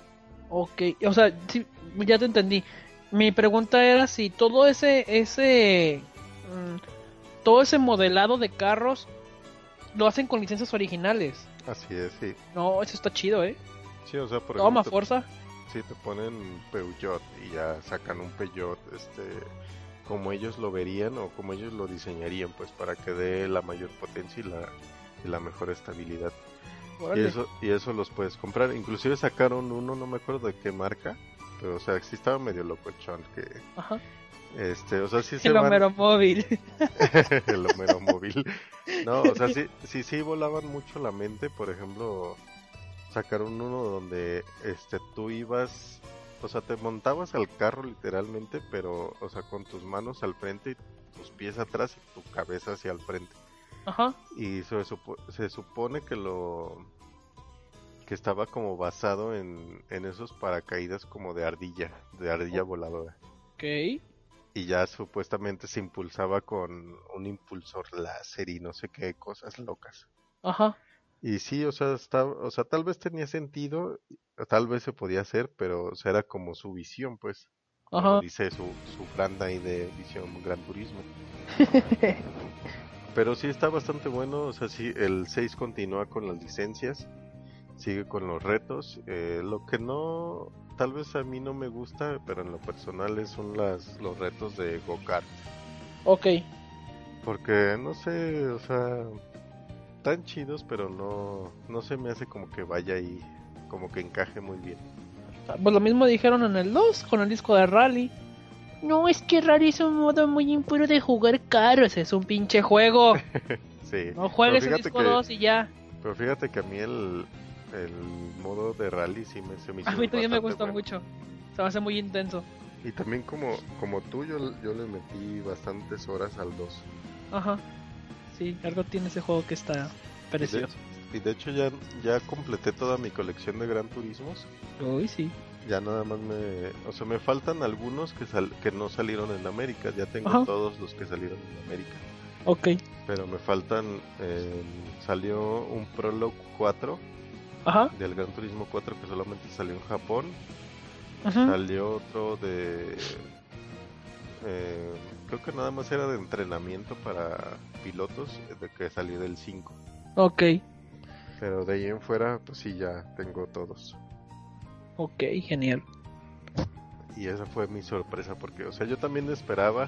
Ok. O sea, sí, ya te entendí. Mi pregunta era si todo ese, ese, mm, todo ese modelado de carros lo hacen con licencias originales. Así es, sí. No, eso está chido, ¿eh? Sí, o sea, por Toma, ejemplo, fuerza. Sí, te ponen Peugeot y ya sacan un Peugeot, este, como ellos lo verían o como ellos lo diseñarían, pues para que dé la mayor potencia y la, y la mejor estabilidad. Y eso, y eso los puedes comprar. Inclusive sacaron uno, no me acuerdo de qué marca, pero o sea, sí estaba medio locochón que, Ajá. este, o sea, sí se El van- Homero móvil. el Homero móvil. No, o sea, sí, sí, sí volaban mucho la mente. Por ejemplo, sacaron uno donde este tú ibas, o sea, te montabas al carro literalmente, pero, o sea, con tus manos al frente y tus pies atrás y tu cabeza hacia el frente. Ajá. Y se, supo- se supone que lo que estaba como basado en, en esos paracaídas como de ardilla, de ardilla voladora Ok. y ya supuestamente se impulsaba con un impulsor láser y no sé qué cosas locas. Ajá. Y sí, o sea, está, o sea, tal vez tenía sentido, tal vez se podía hacer, pero o sea, era como su visión, pues. como Ajá. dice su, su brand ahí de visión Gran Turismo. Pero sí está bastante bueno, o sea, sí, el 6 continúa con las licencias, sigue con los retos. eh, lo que no, tal vez a mí no me gusta, pero en lo personal son las, los retos de go-kart. ok. Porque no sé, o sea, tan chidos, pero no, no se me hace como que vaya ahí, como que encaje muy bien. Pues lo mismo dijeron en el 2 con el disco de Rally. No, es que Rally es un modo muy impuro de jugar carros. Es un pinche juego. Sí. No juegues el disco que, 2 y ya. Pero fíjate que a mí el, el modo de rally sí me, se me hizo A mí también me gusta bueno. mucho. Se me hace muy intenso. Y también como, como tú, yo, yo le metí bastantes horas al 2. Ajá. Sí, algo tiene ese juego que está Y de, precioso. y de hecho ya, ya completé toda mi colección de Gran Turismos. Uy, sí. Ya nada más me... O sea, me faltan algunos que, sal- que no salieron en América. Ya tengo Ajá. todos los que salieron en América. Ok. Pero me faltan... eh, salió un Prologue 4 Ajá. del Gran Turismo 4 que solamente salió en Japón. Ajá. Salió otro de... eh, creo que nada más era de entrenamiento para pilotos, de que salió del 5. Ok. Pero de ahí en fuera, pues sí, ya tengo todos. Ok, genial. Y esa fue mi sorpresa, porque, o sea, yo también esperaba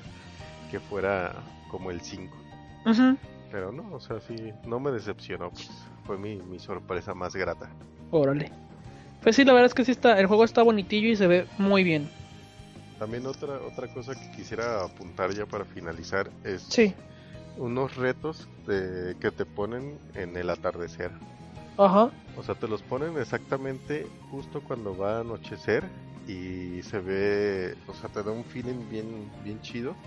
que fuera como el 5. Ajá. Pero no, o sea, sí, no me decepcionó, pues fue mi, mi sorpresa más grata. Órale. Pues sí, la verdad es que sí está, el juego está bonitillo y se ve muy bien. También otra, otra cosa que quisiera apuntar ya para finalizar es Sí. unos retos de, que te ponen en el atardecer. Ajá. O sea, te los ponen exactamente justo cuando va a anochecer y se ve, o sea, te da un feeling bien, bien chido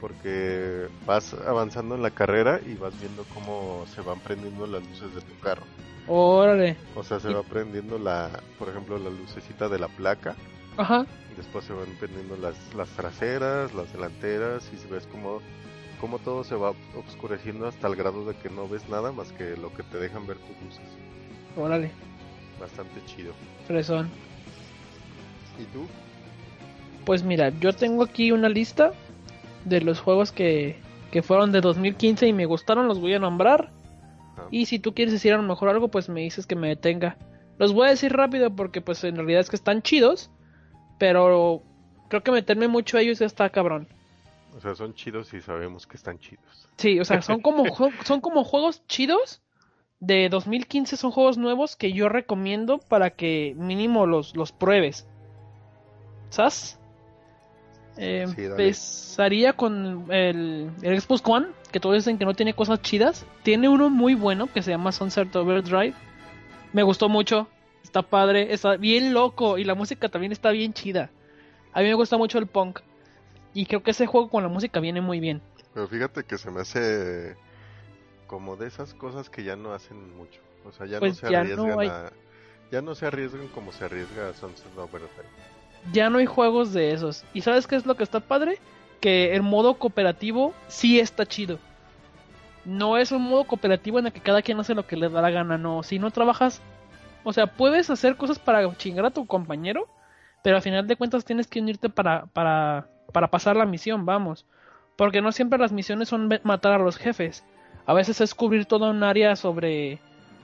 porque vas avanzando en la carrera y vas viendo cómo se van prendiendo las luces de tu carro. Órale. O sea, se va prendiendo la, por ejemplo, la lucecita de la placa, Ajá. después se van prendiendo las, las traseras, las delanteras y se ves como, como todo se va oscureciendo hasta el grado de que no ves nada más que lo que te dejan ver tus luces. Órale. Bastante chido. Fresón. ¿Y tú? Pues mira, yo tengo aquí una lista de los juegos que, que fueron de 2015 y me gustaron, los voy a nombrar. Ah. Y si tú quieres decir a lo mejor algo, pues me dices que me detenga. Los voy a decir rápido porque pues en realidad es que están chidos, pero creo que meterme mucho a ellos ya está cabrón. O sea, son chidos y sabemos que están chidos. Sí, o sea, son como, son como juegos chidos de 2015, son juegos nuevos que yo recomiendo para que mínimo los, los pruebes. ¿Sabes? Eh, Sí, empezaría con el, el Xbox One, que todos dicen que no tiene cosas chidas. Tiene uno muy bueno que se llama Sunset Overdrive. Me gustó mucho, está padre, está bien loco y la música también está bien chida. A mí me gusta mucho el punk y creo que ese juego con la música viene muy bien. Pero fíjate que se me hace como de esas cosas que ya no hacen mucho. O sea, ya Pues no se ya arriesgan no hay- a... Ya no se arriesgan como se arriesga Sunset Overdrive. ya no hay juegos de esos. ¿Y sabes qué es lo que está padre? Que el modo cooperativo sí está chido. No es un modo cooperativo en el que cada quien hace lo que le da la gana, no. Si no trabajas, o sea, puedes hacer cosas para chingar a tu compañero, pero al final de cuentas tienes que unirte para, para, para pasar la misión, vamos. Porque no siempre las misiones son matar a los jefes. A veces es cubrir toda un área sobre...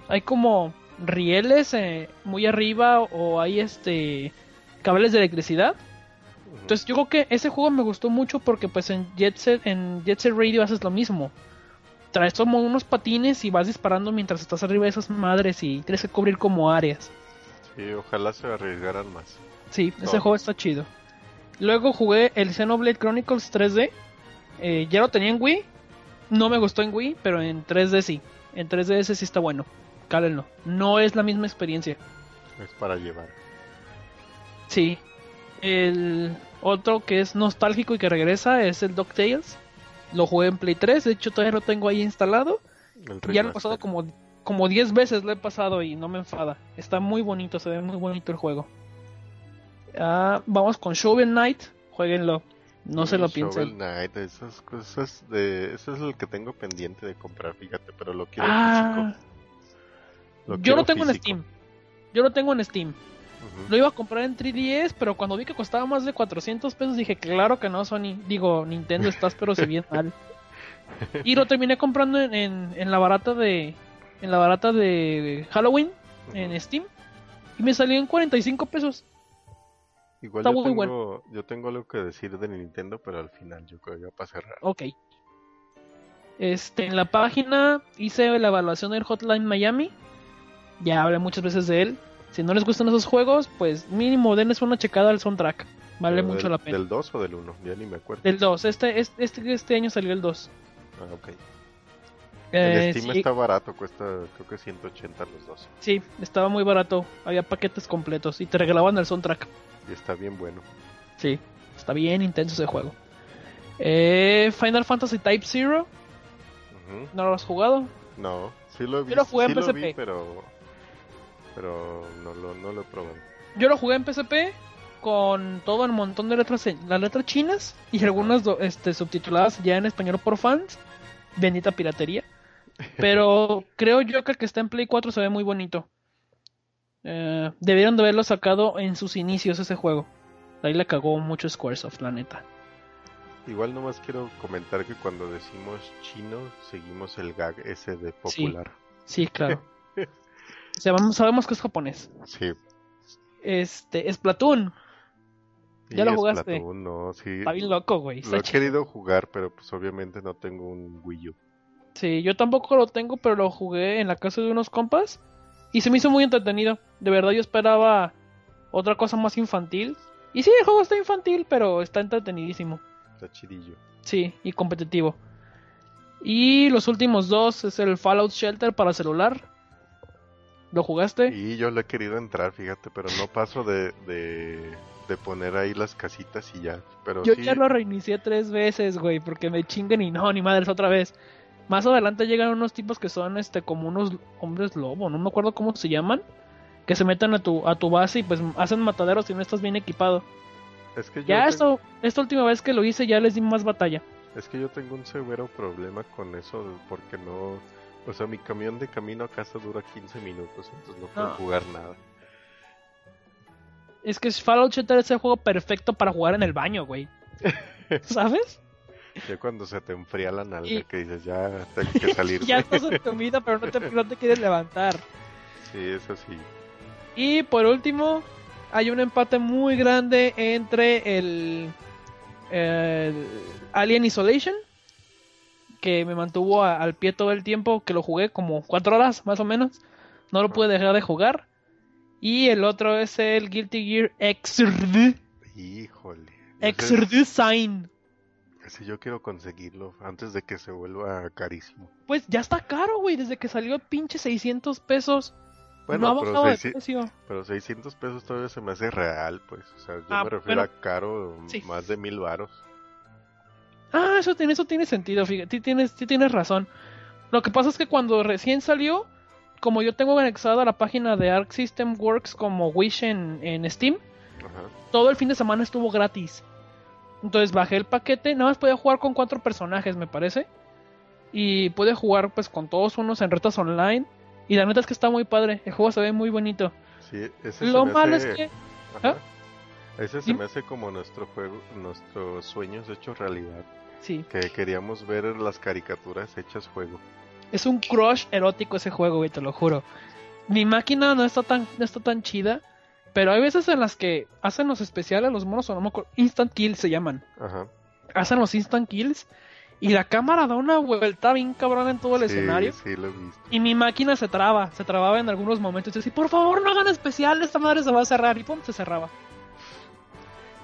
Hay como rieles eh, muy arriba o hay este cables de electricidad. Entonces yo creo que ese juego me gustó mucho porque pues en Jet Set, en Jet Set Radio haces lo mismo. Traes como unos patines y vas disparando mientras estás arriba de esas madres y tienes que cubrir como áreas. Sí, ojalá se arriesgaran más. Sí, ese juego está chido. Luego jugué el Xenoblade Chronicles 3D. Eh, ya lo tenía en Wii. No me gustó en Wii, pero en 3D sí. En 3D ese sí está bueno. Cálenlo. No es la misma experiencia. Es para llevar. Sí. El otro que es nostálgico y que regresa es el DuckTales. Lo jugué en Play 3, de hecho todavía lo tengo ahí instalado. Ya lo he pasado como como 10 veces lo he pasado y no me enfada. Está muy bonito, se ve muy bonito el juego. Ah, vamos con Shovel Knight, jueguenlo. No se lo Shovel piensen. Knight, esas cosas de... Eso es el que tengo pendiente de comprar, fíjate, pero lo quiero Ah, físico. Lo yo quiero lo tengo en. Steam. Yo lo tengo en Steam. Lo iba a comprar en 3DS, pero cuando vi que costaba más de 400 pesos dije, claro que no, Sony. Digo, Nintendo estás pero si bien mal. Y lo terminé comprando en, en, en la barata de en la barata de Halloween en Steam y me salió en 45 pesos. Igual está yo muy tengo, bueno. yo tengo algo que decir de Nintendo, pero al final yo creo que para cerrar. Ok. Este, en la página hice la evaluación del Hotline Miami. Ya hablé muchas veces de él. Si no les gustan esos juegos, pues mínimo denles una checada al soundtrack. Vale Pero mucho del, la pena. ¿Del 2 o del 1? Ya ni me acuerdo. Del 2. Este, este, este, este año salió el 2. Ah, ok. Eh, en Steam sí, está barato, cuesta creo que 180 los dos. sí, estaba muy barato. Había paquetes completos y te regalaban el soundtrack. Y está bien bueno. Sí, está bien intenso ese juego. Eh, Final Fantasy Type Zero. ¿no lo has jugado? No, sí lo he Yo lo visto, jugué en sí lo PSP. vi, pero, pero no, lo, no lo he probado. Yo lo jugué en PSP con todo el montón de letras, las letras chinas y algunas este, subtituladas ya en español por fans. Bendita piratería. Pero creo yo que el que está en Play 4 se ve muy bonito. Eh, debieron de haberlo sacado en sus inicios ese juego. Ahí le cagó mucho Squaresoft, la neta. Igual nomás quiero comentar que cuando decimos chino, seguimos el gag ese de popular. Sí, claro. Sabemos, sabemos que es japonés. Sí. Este, Splatoon. ¿Ya Y lo jugaste? Splatoon, no, sí. Está bien loco, güey. Lo he querido jugar, pero pues obviamente no tengo un Wii U. Sí, yo tampoco lo tengo, pero lo jugué en la casa de unos compas y se me hizo muy entretenido. De verdad yo esperaba otra cosa más infantil. Y sí, el juego está infantil, pero está entretenidísimo. Está chidillo. Sí, y competitivo. Y los últimos dos es el Fallout Shelter para celular. ¿Lo jugaste? Y yo le he querido entrar, fíjate, pero no paso de, de, de poner ahí las casitas y ya. Pero Yo sí, ya lo reinicié tres veces, güey, porque me chinguen y no, ni madres otra vez. Más adelante llegan unos tipos que son este como unos hombres lobo, no me acuerdo cómo se llaman, que se meten a tu a tu base y pues hacen mataderos si no estás bien equipado. es que Ya tengo- esto esta última vez que lo hice ya les di más batalla. Es que yo tengo un severo problema con eso porque no... O sea, mi camión de camino a casa dura 15 minutos, entonces no puedo No. jugar nada. Es que Fallout Shelter es el juego perfecto para jugar en el baño, güey. ¿Sabes? Ya cuando se te enfría la nalga Y- que dices, ya tengo que salir. ya estás en comida, pero no te, no te quieres levantar. Sí, eso sí. Y por último, hay un empate muy grande entre el, el Alien Isolation, que me mantuvo a- al pie todo el tiempo, que lo jugué como cuatro horas más o menos. No lo pude dejar de jugar. Y el otro es el Guilty Gear Xrd, Híjole. Xrd Sign. ese yo quiero conseguirlo antes de que se vuelva carísimo. Pues ya está caro, güey, desde que salió pinche 600 pesos. Bueno, no ha pero, bajado de seisci- precio. pero 600 pesos todavía se me hace real, pues. O sea, yo Ah, me refiero a caro, Sí. más de mil varos. Ah, eso tiene, eso tiene sentido, fíjate, tienes, tienes razón. Lo que pasa es que cuando recién salió, como yo tengo anexada la página de Arc System Works como Wish en, en Steam, Ajá. todo el fin de semana estuvo gratis. Entonces bajé el paquete, nada más podía jugar con cuatro personajes, me parece. Y pude jugar pues con todos unos en retas online. Y la neta es que está muy padre, el juego se ve muy bonito. Sí, ese Lo malo hace... es que... ¿Ah? Ese se me hace como nuestro juego, nuestros sueños hechos realidad. Sí, Que queríamos ver las caricaturas hechas juego. es un crush erótico ese juego, güey, te lo juro. Mi máquina no está tan, no está tan chida. Pero hay veces en las que hacen los especiales, los monos, o no me acuerdo, Instant Kills se llaman. Ajá. Hacen los Instant Kills y la cámara da una vuelta bien cabrón en todo el Sí, escenario. Sí, lo he visto. Y mi máquina se traba, se trababa en algunos momentos. Y decía, por favor, no hagan especial, esta madre se va a cerrar. Y pum, se cerraba.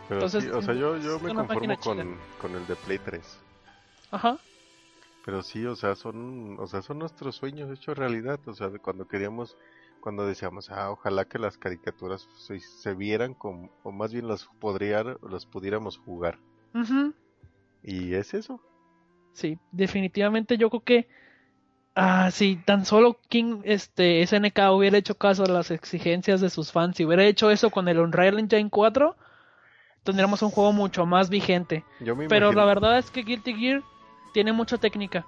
Pero entonces, sí, o sea, yo, yo me conformo con, con el de Play 3. Ajá. Pero sí, o sea, son, o sea, son nuestros sueños hechos realidad. O sea, cuando queríamos, cuando decíamos, ah, ojalá que las caricaturas se, se vieran como, o más bien las podría, las pudiéramos jugar. Ujú. Y es eso. Sí, definitivamente yo creo que. Ah, si tan solo King, este, SNK hubiera hecho caso a las exigencias de sus fans y hubiera hecho eso con el Unreal Engine 4, tendríamos un juego mucho más vigente. Yo me, Pero imagino- la verdad es que Guilty Gear tiene mucha técnica.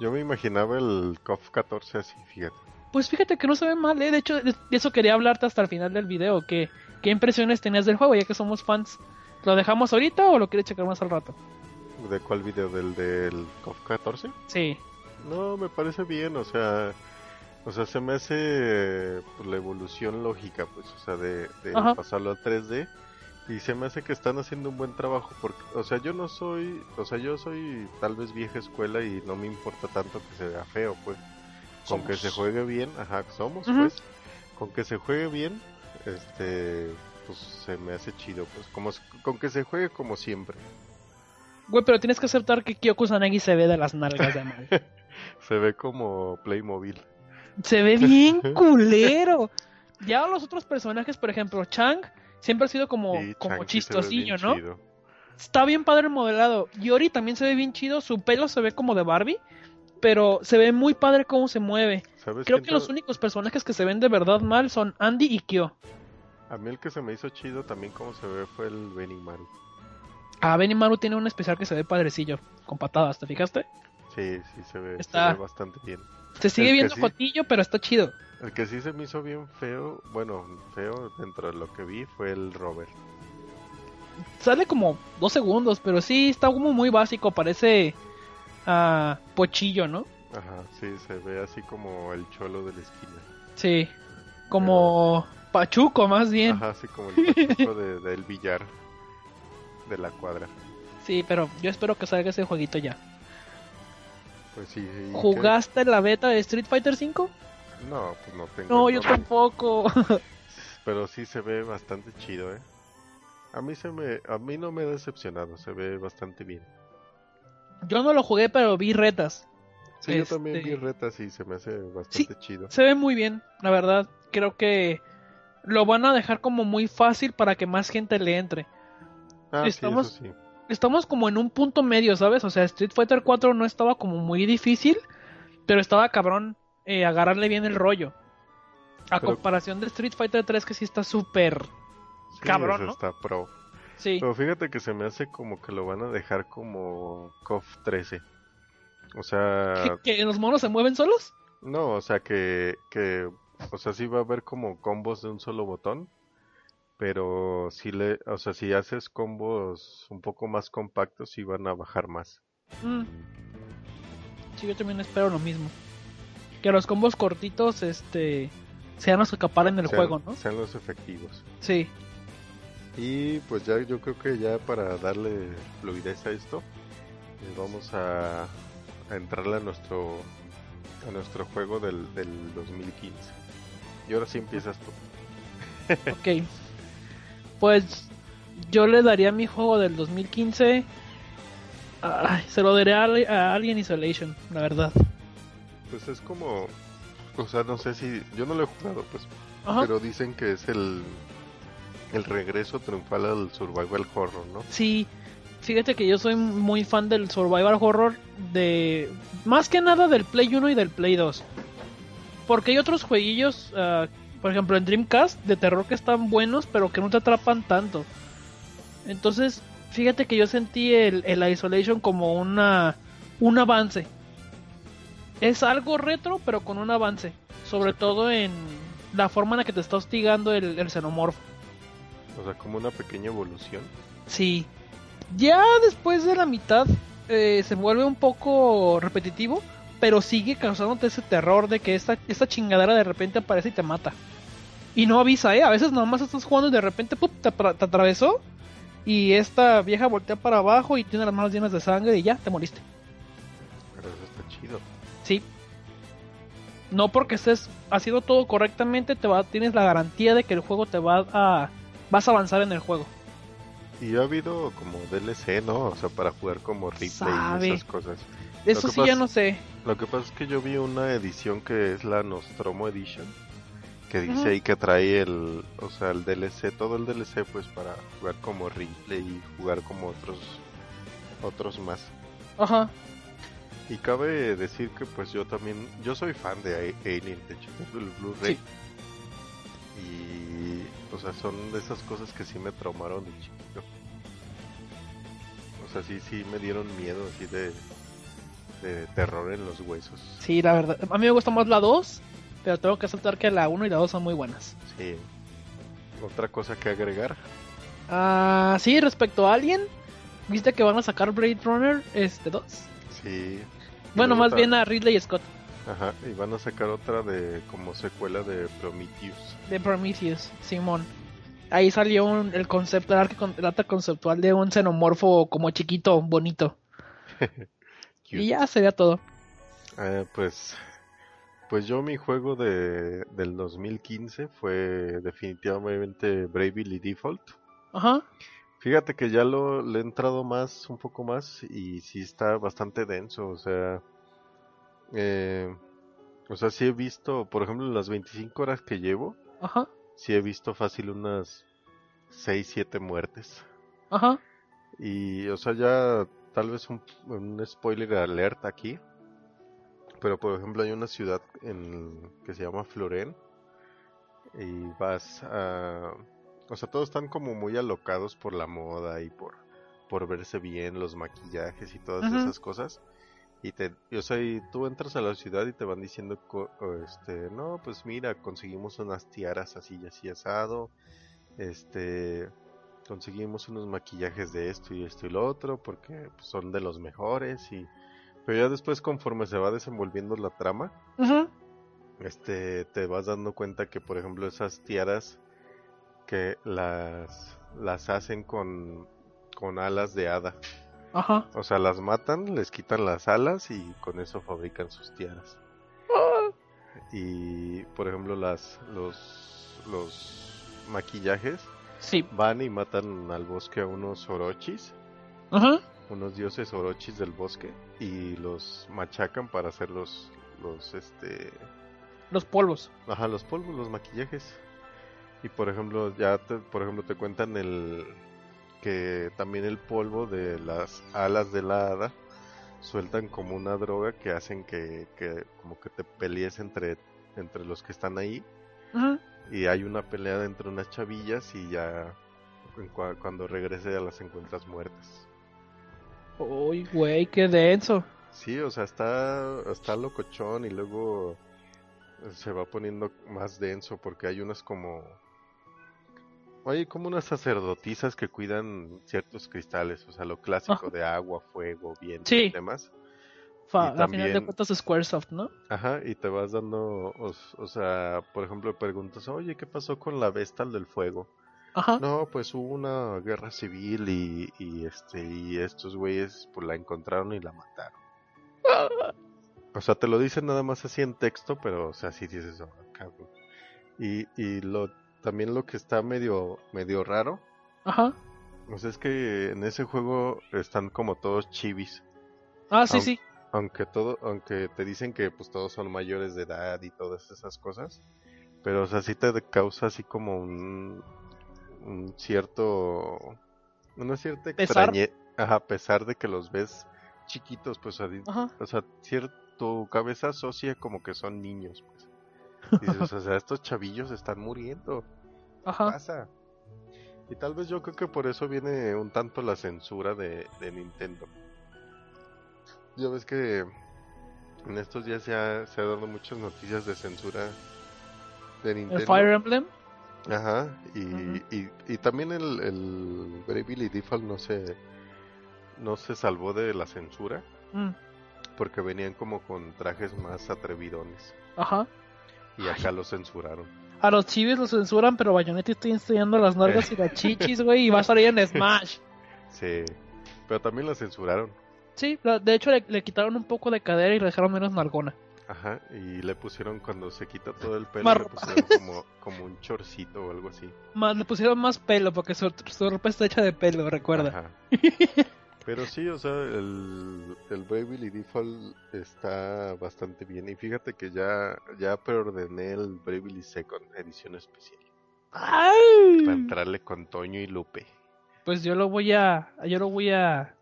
yo me imaginaba el KOF 14 así, fíjate. Pues fíjate que no se ve mal, ¿eh? De hecho, de eso quería hablarte hasta el final del video. Que, ¿Qué impresiones tenías del juego, ya que somos fans? ¿Lo dejamos ahorita o lo quieres checar más al rato? ¿De cuál video? ¿Del del KOF 14? Sí. No, me parece bien, o sea, o sea, se me hace pues, la evolución lógica, pues, o sea, de, de pasarlo a 3D y se me hace que están haciendo un buen trabajo porque, o sea, yo no soy, o sea, yo soy tal vez vieja escuela y no me importa tanto que se vea feo, pues, con que se juegue bien, ajá, somos, pues, con que se juegue bien, este, pues, se me hace chido, pues, como, con que se juegue como siempre, Güey, pero tienes que aceptar que Kyoko Sanagi se ve de las nalgas de mal. se ve como Playmobil. Se ve bien culero. Ya los otros personajes, por ejemplo, Chang, siempre ha sido como, como se chistosillo, ¿no? chido. Está bien padre el modelado. Yori también se ve bien chido. Su pelo se ve como de Barbie. Pero se ve muy padre cómo se mueve. ¿Sabes Creo que los únicos personajes que se ven de verdad mal son Andy y Kyo. A mí el que se me hizo chido también como se ve fue el Benimaru. Ah, Benimaru tiene un especial que se ve padrecillo. Con patadas, ¿te fijaste? Sí, sí se ve, se Está- ve bastante bien. Se sigue El viendo sí. jotillo, pero está chido. El que sí se me hizo bien feo, bueno, feo dentro de lo que vi fue el Robert. Sale como dos segundos, pero sí está como muy básico. Parece ah, pochillo, ¿no? Ajá, sí, se ve así como el cholo de la esquina. Sí. Como Pachuco, más bien. Ajá, así como el pachuco de, del billar de la cuadra. Sí, pero yo espero que salga ese jueguito ya. Pues sí. ¿y qué? ¿Jugaste la beta de Street Fighter V? No, pues no tengo. No, yo tampoco. Pero sí se ve bastante chido, ¿eh? A mí se me, a mí no me ha decepcionado, se ve bastante bien. yo no lo jugué, pero vi retas. Sí, yo también Este- vi retas y se me hace bastante chido. Se ve muy bien, la verdad. Creo que lo van a dejar como muy fácil para que más gente le entre. Ah, estamos- sí, eso sí. Estamos como en un punto medio, ¿sabes? O sea, Street Fighter 4 no estaba como muy difícil, pero estaba cabrón eh, agarrarle bien el rollo. A Pero- comparación de Street Fighter 3 que sí está súper... Sí, cabrón, ¿no? está pro. Sí. Pero fíjate que se me hace como que lo van a dejar como KOF 13. O sea, ¿Que, que los monos se mueven solos? no, o sea que, que, o sea, sí va a haber como combos de un solo botón. Pero si le, o sea, si haces combos un poco más compactos, sí van a bajar más. Mm. Sí, yo también espero lo mismo. Que los combos cortitos, este, sean los que acaparen el Sean- juego, ¿no? Sean los efectivos. Sí. Y pues ya yo creo que ya para darle fluidez a esto, eh, vamos a, a entrarle a nuestro a nuestro juego del, del 2015. Y ahora sí empiezas tú. Ok. Pues yo le daría mi juego del 2015. Ay, se lo daré a, a Alien Isolation, la verdad. Pues es como, o sea, no sé si yo no lo he jugado, pues, Ajá. pero dicen que es el el regreso triunfal al survival horror, ¿no? Sí, fíjate que yo soy muy fan del survival horror de más que nada del Play 1 y del Play 2. Porque hay otros jueguillos, ah, por ejemplo en Dreamcast, de terror que están buenos, pero que no te atrapan tanto. Entonces, fíjate que yo sentí el, el Isolation como una un avance. Es algo retro, pero con un avance. Sobre todo en la forma en la que te está hostigando el, el xenomorfo. O sea, como una pequeña evolución. Sí. Ya después de la mitad eh, se vuelve un poco repetitivo, pero sigue causándote ese terror de que esta, esta chingadera de repente aparece y te mata. Y no avisa, ¿eh? A veces nomás estás jugando y de repente ¡pup! Te, atra- te atravesó y esta vieja voltea para abajo y tiene las manos llenas de sangre y ya, te moriste. Pero eso está chido. Sí. No porque estés haciendo todo correctamente, te va, tienes la garantía de que el juego te va a... Vas a avanzar en el juego. Y ha habido como DLC, ¿no? O sea, para jugar como replay y esas cosas. Eso sí ya pasa- no sé. Lo que pasa es que yo vi una edición que es la Nostromo Edition, que dice ahí que trae el, o sea, el DLC, todo el DLC pues para jugar como replay y jugar como otros otros más. Ajá. Y cabe decir que pues yo también, yo soy fan de Alien, de hecho tengo el Blu-ray. Sí. Y, o sea, son de esas cosas que sí me traumaron de chiquito. O sea, sí, sí me dieron miedo así de, de terror en los huesos. Sí, la verdad. A mí me gusta más la 2, pero tengo que aceptar que la 1 y la 2 son muy buenas. Sí. Otra cosa que agregar. Ah, sí, respecto a Alien, ¿viste que van a sacar Blade Runner este 2? Sí. Bueno, más bien a Ridley Scott Ajá, y van a sacar otra de como secuela de Prometheus. de Prometheus, Simón. Ahí salió un- el concepto, el arte, el arte conceptual de un xenomorfo como chiquito, bonito. Cute. Y ya sería todo. Eh, pues, pues yo mi juego de, del 2015 fue definitivamente Bravely Default. Ajá. Fíjate que ya lo le he entrado más, un poco más, y sí está bastante denso, o sea, eh, o sea, sí he visto, por ejemplo, en las 25 horas que llevo, Ajá. sí he visto fácil unas 6, 7 muertes. Ajá. Y, o sea, ya tal vez un, un spoiler alert aquí. Pero, por ejemplo, hay una ciudad en, que se llama Floren. Y vas a... O sea, todos están como muy alocados por la moda y por, por verse bien, los maquillajes y todas esas cosas. Y te, o sea, y tú entras a la ciudad y te van diciendo, este, no, pues mira, conseguimos unas tiaras así y así asado. Este, conseguimos unos maquillajes de esto y esto y lo otro porque pues, son de los mejores y pero ya después conforme se va desenvolviendo la trama Ujú. este te vas dando cuenta que por ejemplo esas tiaras que las las hacen con con alas de hada Ajá. o sea las matan les quitan las alas y con eso fabrican sus tiaras Ah. y por ejemplo las los los maquillajes Sí. van y matan al bosque a unos orochis, Ajá. unos dioses orochis del bosque, y los machacan para hacer los, los, este, Los polvos. ajá, los polvos, los maquillajes. Y por ejemplo, ya, te, por ejemplo, te cuentan el, que también el polvo de las alas de la hada sueltan como una droga que hacen que, que como que te pelees entre, entre los que están ahí. Y hay una pelea entre unas chavillas y ya cuando regrese ya las encuentras muertas. Uy, güey, qué denso. Sí, o sea, está, está locochón y luego se va poniendo más denso porque hay unas como... Hay como unas sacerdotisas que cuidan ciertos cristales, o sea, lo clásico Ajá. de agua, fuego, viento Sí. y demás. Fa- a final de cuentas Squaresoft, ¿no? Ajá, y te vas dando, o, o sea, por ejemplo, preguntas, oye, ¿qué pasó con la Vestal del fuego? Ajá. No, pues hubo una guerra civil y, y este y estos güeyes pues la encontraron y la mataron. O sea, te lo dicen nada más así en texto, pero o sea, sí dices, oh, cabrón. Y, y lo también lo que está medio medio raro, Ajá. pues es que en ese juego están como todos chivis, Ah, sí, sí. Aunque todo aunque te dicen que pues todos son mayores de edad y todas esas cosas, pero o sea, sí te causa así como un un cierto una cierta Pesar. extrañe, ajá, pesar de que los ves chiquitos, pues o sea, o tu cabeza asocia como que son niños, pues. Dices, o sea, estos chavillos están muriendo. ¿Qué pasa? Y tal vez yo creo que por eso viene un tanto la censura de, de Nintendo. Ya ves que en estos días se ha, se ha dado muchas noticias de censura de Nintendo. El Fire Emblem. Ajá, y, y, y también el, el Bravely Default no se, no se salvó de la censura Mm, porque venían como con trajes más atrevidones Ajá. y acá lo censuraron. A los chivis los censuran, pero Bayonetta está enseñando las nalgas y las chichis, güey, y va a salir en Smash. Sí, pero también la censuraron. Sí, de hecho le, le quitaron un poco de cadera y le dejaron menos nalgona. Ajá, y le pusieron cuando se quita todo el pelo, le pusieron como, como un chorcito o algo así. Más, le pusieron más pelo porque su, su ropa está hecha de pelo, recuerda. Ajá. Pero sí, o sea, el, el Bravely Default está bastante bien. Y fíjate que ya, ya preordené el Bravely Second, edición especial. ¡Ay! Para entrarle con Toño y Lupe. Pues yo lo voy a, yo lo voy a,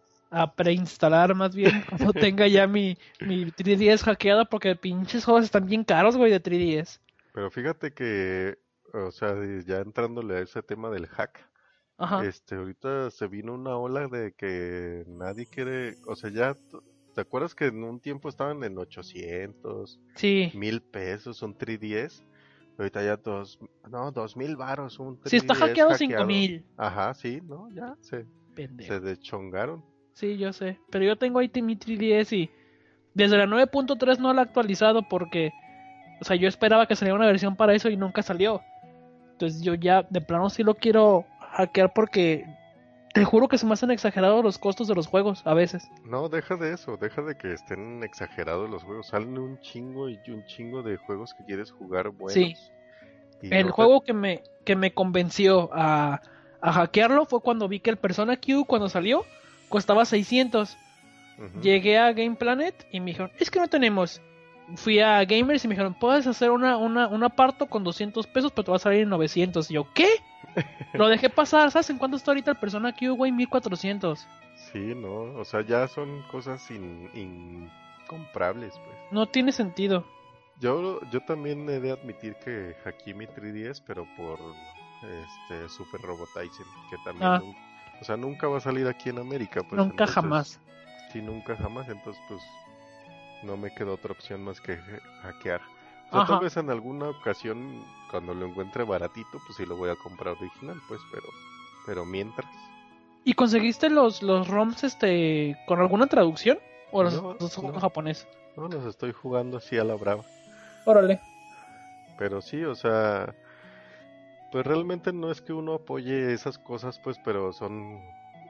a preinstalar más bien cuando tenga ya mi, mi 3DS hackeada porque pinches juegos están bien caros, güey, de 3DS. Pero fíjate que, o sea, ya entrándole a ese tema del hack, Ajá. este, ahorita se vino una ola de que nadie quiere, o sea, ya, ¿te acuerdas que en un tiempo estaban en 800, Sí. mil pesos un 3DS? Ahorita ya dos, no, dos mil varos un 3DS Si está hackeado, 5000. Ajá, sí, no, ya se, Pendejo. se deschongaron. Sí, yo sé. Pero yo tengo ahí mi 3DS y desde la 9.3 no la he actualizado porque, o sea, yo esperaba que saliera una versión para eso y nunca salió. Entonces yo ya de plano sí lo quiero hackear porque te juro que se me hacen exagerados los costos de los juegos a veces. No, deja de eso, deja de que estén exagerados los juegos. Salen un chingo y un chingo de juegos que quieres jugar buenos. Sí. Y El no te- juego que me, que me convenció a, a hackearlo fue cuando vi que el Persona Q cuando salió costaba 600. Ujú. Llegué a Game Planet y me dijeron, es que no tenemos. Fui a Gamers y me dijeron, puedes hacer una, una, un aparto con 200 pesos, pero te va a salir en 900. Y yo, ¿qué? Lo dejé pasar, ¿sabes en cuánto está ahorita el Persona Q, güey? 1400. Sí, no, o sea, ya son cosas in- incomprables, pues. No tiene sentido. Yo, yo también he de admitir que hackeé mi 3DS, pero por este Super Robotizen, que también, Ah. O sea, nunca va a salir aquí en América, pues. Nunca entonces- jamás. Sí, nunca jamás, entonces pues no me quedó otra opción más que ha- hackear. O sea, Ajá. tal vez en alguna ocasión, cuando lo encuentre baratito, pues sí lo voy a comprar original, pues, pero, pero mientras. ¿Y conseguiste los, los ROMs este, con alguna traducción? ¿O los, No, los juegos no. japonés? No, los estoy jugando así a la brava. Órale. Pero sí, o sea, pues realmente no es que uno apoye esas cosas, pues, pero son,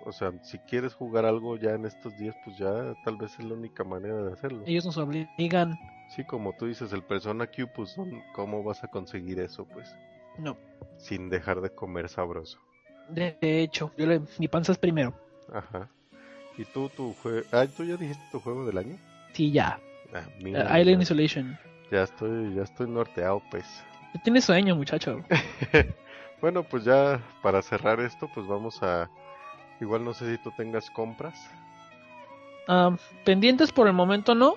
o sea, si quieres jugar algo ya en estos días, pues ya tal vez es la única manera de hacerlo. Ellos nos obligan. Sí, como tú dices, el Persona Q, pues, ¿cómo vas a conseguir eso, pues? No. Sin dejar de comer sabroso. De hecho, yo le- mi panza es primero. Ajá. ¿Y tú, tu juego? Ah, ¿tú ya dijiste tu juego del año? Sí, ya. Ah, Eh, mira, Island ya, Isolation. ya estoy, ya estoy norteado, pues. Ya Tienes sueño, muchacho. bueno, pues ya para cerrar esto, pues vamos a... Igual no sé si tú tengas compras. Ah, pendientes por el momento no.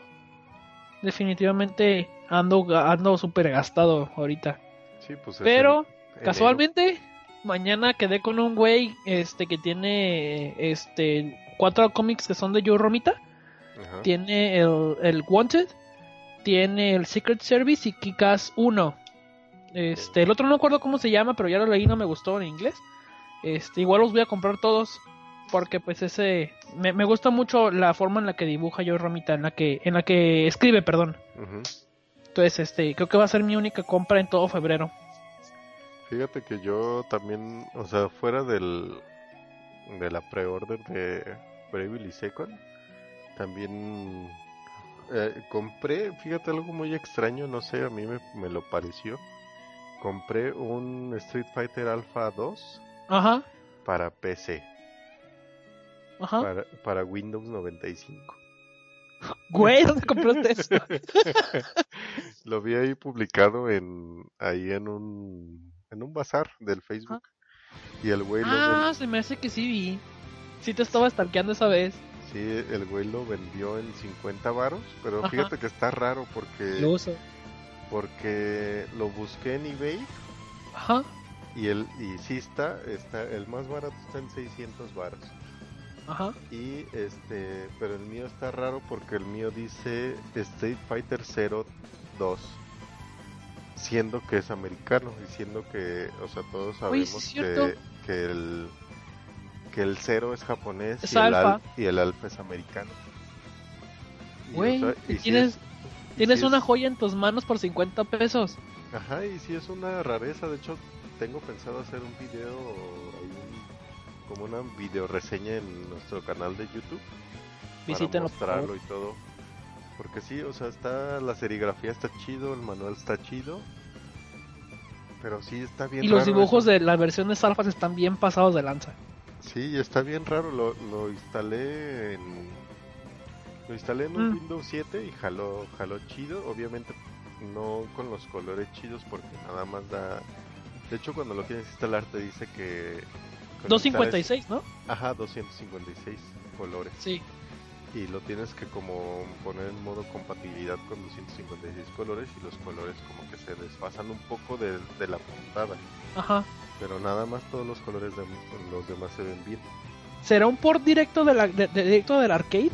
Definitivamente ando ando súper gastado ahorita. Sí, pues es Pero en- casualmente mañana quedé con un güey este que tiene este cuatro cómics que son de Joe Romita. Ajá. Tiene el, el Wanted, tiene el Secret Service y Kikas 1. Este, el otro no acuerdo cómo se llama, pero ya lo leí, no me gustó en inglés. Este, igual los voy a comprar todos porque pues ese me, me gusta mucho la forma en la que dibuja Joe Romita, en la que en la que escribe, perdón. Entonces, este, creo que va a ser mi única compra en todo febrero. Fíjate que yo también, o sea, fuera del de la pre-order de Bravely Second, también eh, compré, fíjate algo muy extraño, no sé, a mí me, me lo pareció. Compré un Street Fighter Alpha 2 Ajá, para PC, ajá. para, para Windows 95. Güey, ¿dónde compraste eso? Lo vi ahí publicado en ahí en un en un bazar del Facebook. Y el güey lo Ah, ven- se me hace que sí vi. Sí te estaba stalkeando esa vez. sí, el güey lo vendió en 50 varos, pero Ajá. fíjate que está raro porque Lo uso. Porque lo busqué en eBay Ajá. y el y sí está, está el más barato está en 600 varos. Ajá. Y este, pero el mío está raro porque el mío dice Street Fighter 02 siendo que es americano y siendo que, o sea, todos sabemos sí que, que el que el cero es japonés Es y, el alfa. al- y el alfa es americano. Y, o Güey, sea, y tienes, es- tienes sí una es- joya en tus manos por 50 pesos. Ajá, y sí es una rareza, de hecho tengo pensado hacer un video, como una video reseña en nuestro canal de YouTube. Visítenlo, para mostrarlo y todo. Porque sí, o sea, está la serigrafía está chido, el manual está chido. Pero sí está bien Y los raro dibujos eso. de las versiones alfas están bien pasados de lanza. Sí, está bien raro, lo, lo instalé en lo instalé en un Mm. Windows 7 y jaló jaló chido, obviamente no con los colores chidos porque nada más da De hecho, cuando lo quieres instalar te dice que con instalar 256, ¿no? es- Ajá, 256 colores. Sí. y lo tienes que como poner en modo compatibilidad con 256 colores y los colores como que se desfasan un poco de, de la portada Ajá. pero nada más todos los colores de los demás se ven bien ¿Será un port directo, de la, de- de- directo del arcade?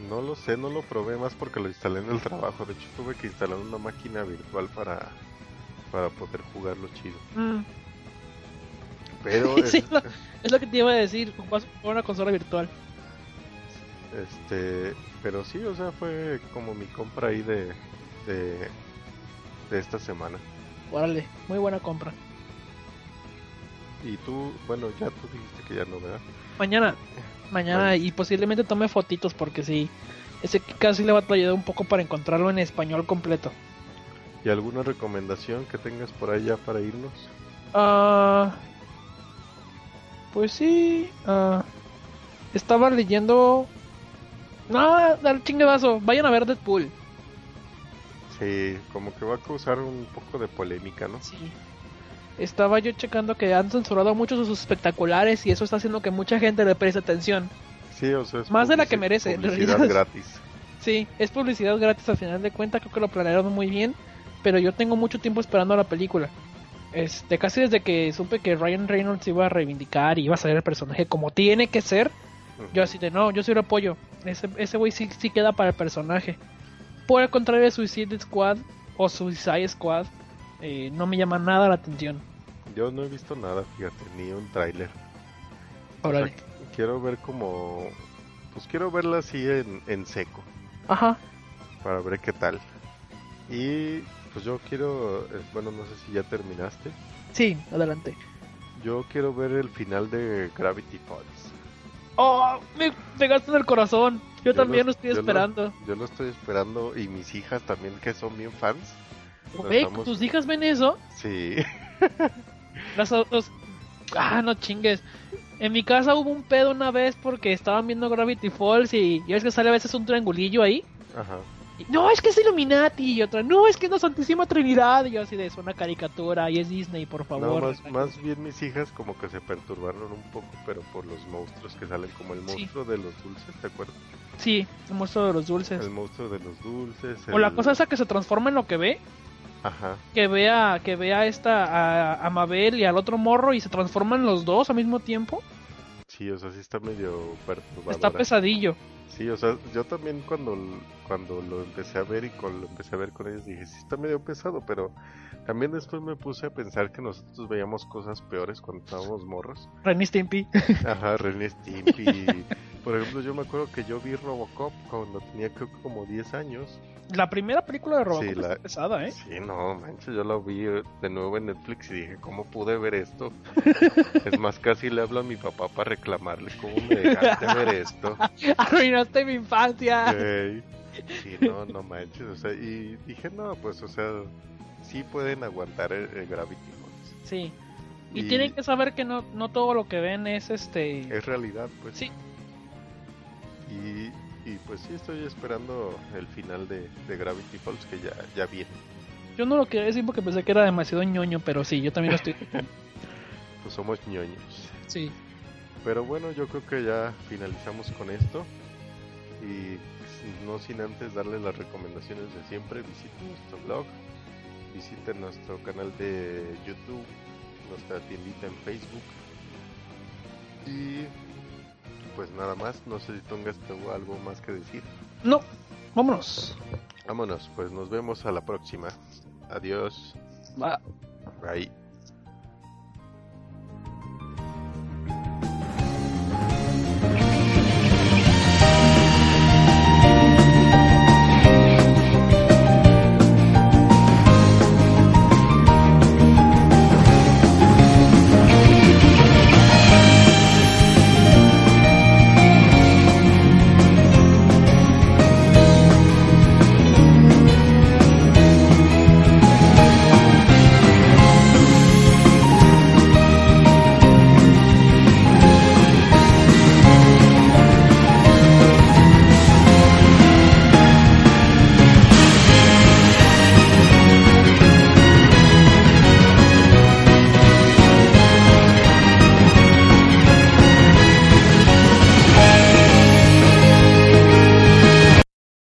No lo sé no lo probé más porque lo instalé en el trabajo. De hecho tuve que instalar una máquina virtual para para poder jugarlo chido. Mm, pero Sí, es- lo- Es lo que te iba a decir, ocupas una consola virtual. este pero sí o sea fue como mi compra ahí de de, de esta semana. Órale, muy buena compra. y tú bueno ya tú dijiste que ya no verdad Mañana, mañana Bueno. y posiblemente tome fotitos porque sí, ese casi le va a batallado un poco para encontrarlo en español completo. ¿Y alguna recomendación que tengas por ahí ya para irnos? Ah, pues sí, ah, estaba leyendo... No, dale chingazo, vayan a ver Deadpool. Sí, como que va a causar un poco de polémica, ¿no? Sí. Estaba yo checando que han censurado muchos de sus espectaculares y eso está haciendo que mucha gente le preste atención. Sí, o sea, es Más de la que merece, Publicidad gratis. Sí, es publicidad gratis al final de cuentas, creo que lo planearon muy bien, pero yo tengo mucho tiempo esperando la película. Este, casi desde que supe que Ryan Reynolds iba a reivindicar y iba a salir el personaje como tiene que ser, yo así de no, yo sí lo apoyo. Ese ese güey sí, sí queda para el personaje. Por el contrario de Suicide Squad o Suicide Squad, eh, no me llama nada la atención. Yo no he visto nada, fíjate, ni un tráiler. O sea, Órale. quiero ver como... Pues quiero verla así en, en seco, Ajá. para ver qué tal. Y pues yo quiero... eh, Bueno, no sé si ya terminaste. Sí, adelante. Yo quiero ver el final de Gravity Falls. Oh, me pegaste en el corazón. Yo, Yo también lo- lo estoy yo lo- esperando. Yo lo estoy esperando y mis hijas también que son bien fans. Güey, estamos- ¿tus hijas ven eso? Sí. Las. Ah, no chingues. En mi casa hubo un pedo una vez porque estaban viendo Gravity Falls y ya ves que sale a veces un triangulillo ahí. Ajá. Y, no, es que es Illuminati. Y otra, no, es que es la Santísima Trinidad. Y yo así de, es una caricatura y es Disney, por No, favor. más, más bien mis hijas como que se perturbaron un poco, pero por los monstruos que salen, como el Sí. monstruo de los dulces, ¿te acuerdas? Sí, el monstruo de los dulces. El monstruo de los dulces. O la cosa esa que se transforma en lo que ve. Ajá. Que vea, que vea esta a, a Mabel y al otro morro y se transforman los dos al mismo tiempo. Sí, o sea, sí está medio perturbadora. Está pesadillo. Sí, o sea, yo también cuando, cuando lo empecé a ver y cuando lo empecé a ver con ellos dije, sí está medio pesado, pero también después me puse a pensar que nosotros veíamos cosas peores cuando estábamos morros. Ren y Stimpy. Ajá, René Stimpy, Por ejemplo, yo me acuerdo que yo vi Robocop cuando tenía creo que como 10 años. La primera película de Robocop Sí, la- pesada, ¿eh? Sí, no, manches, yo lo vi de nuevo en Netflix y dije, ¿cómo pude ver esto? es más, casi le hablo a mi papá para reclamarle, ¿cómo me dejaste ver esto? Arruinaste mi infancia. Ey, Sí, no, no manches, o sea, y dije, no, pues, o sea, sí pueden aguantar el, el Gravity Falls. Sí. Y, Y- tienen que saber que no, no todo lo que ven es este. Es realidad, pues. Sí. Y, y pues sí, estoy esperando el final de, de Gravity Falls, que ya, ya viene. Yo no lo quería decir porque pensé que era demasiado ñoño, pero sí, yo también lo estoy. Pues somos ñoños. sí. Pero bueno, yo creo que ya finalizamos con esto. Y pues, no sin antes darles las recomendaciones de siempre, visiten nuestro blog, visiten nuestro canal de YouTube, nuestra tiendita en Facebook. Y pues nada más, no sé si tengas tú algo más que decir. No, vámonos. Vámonos, pues nos vemos a la próxima. Adiós. Va. Bye.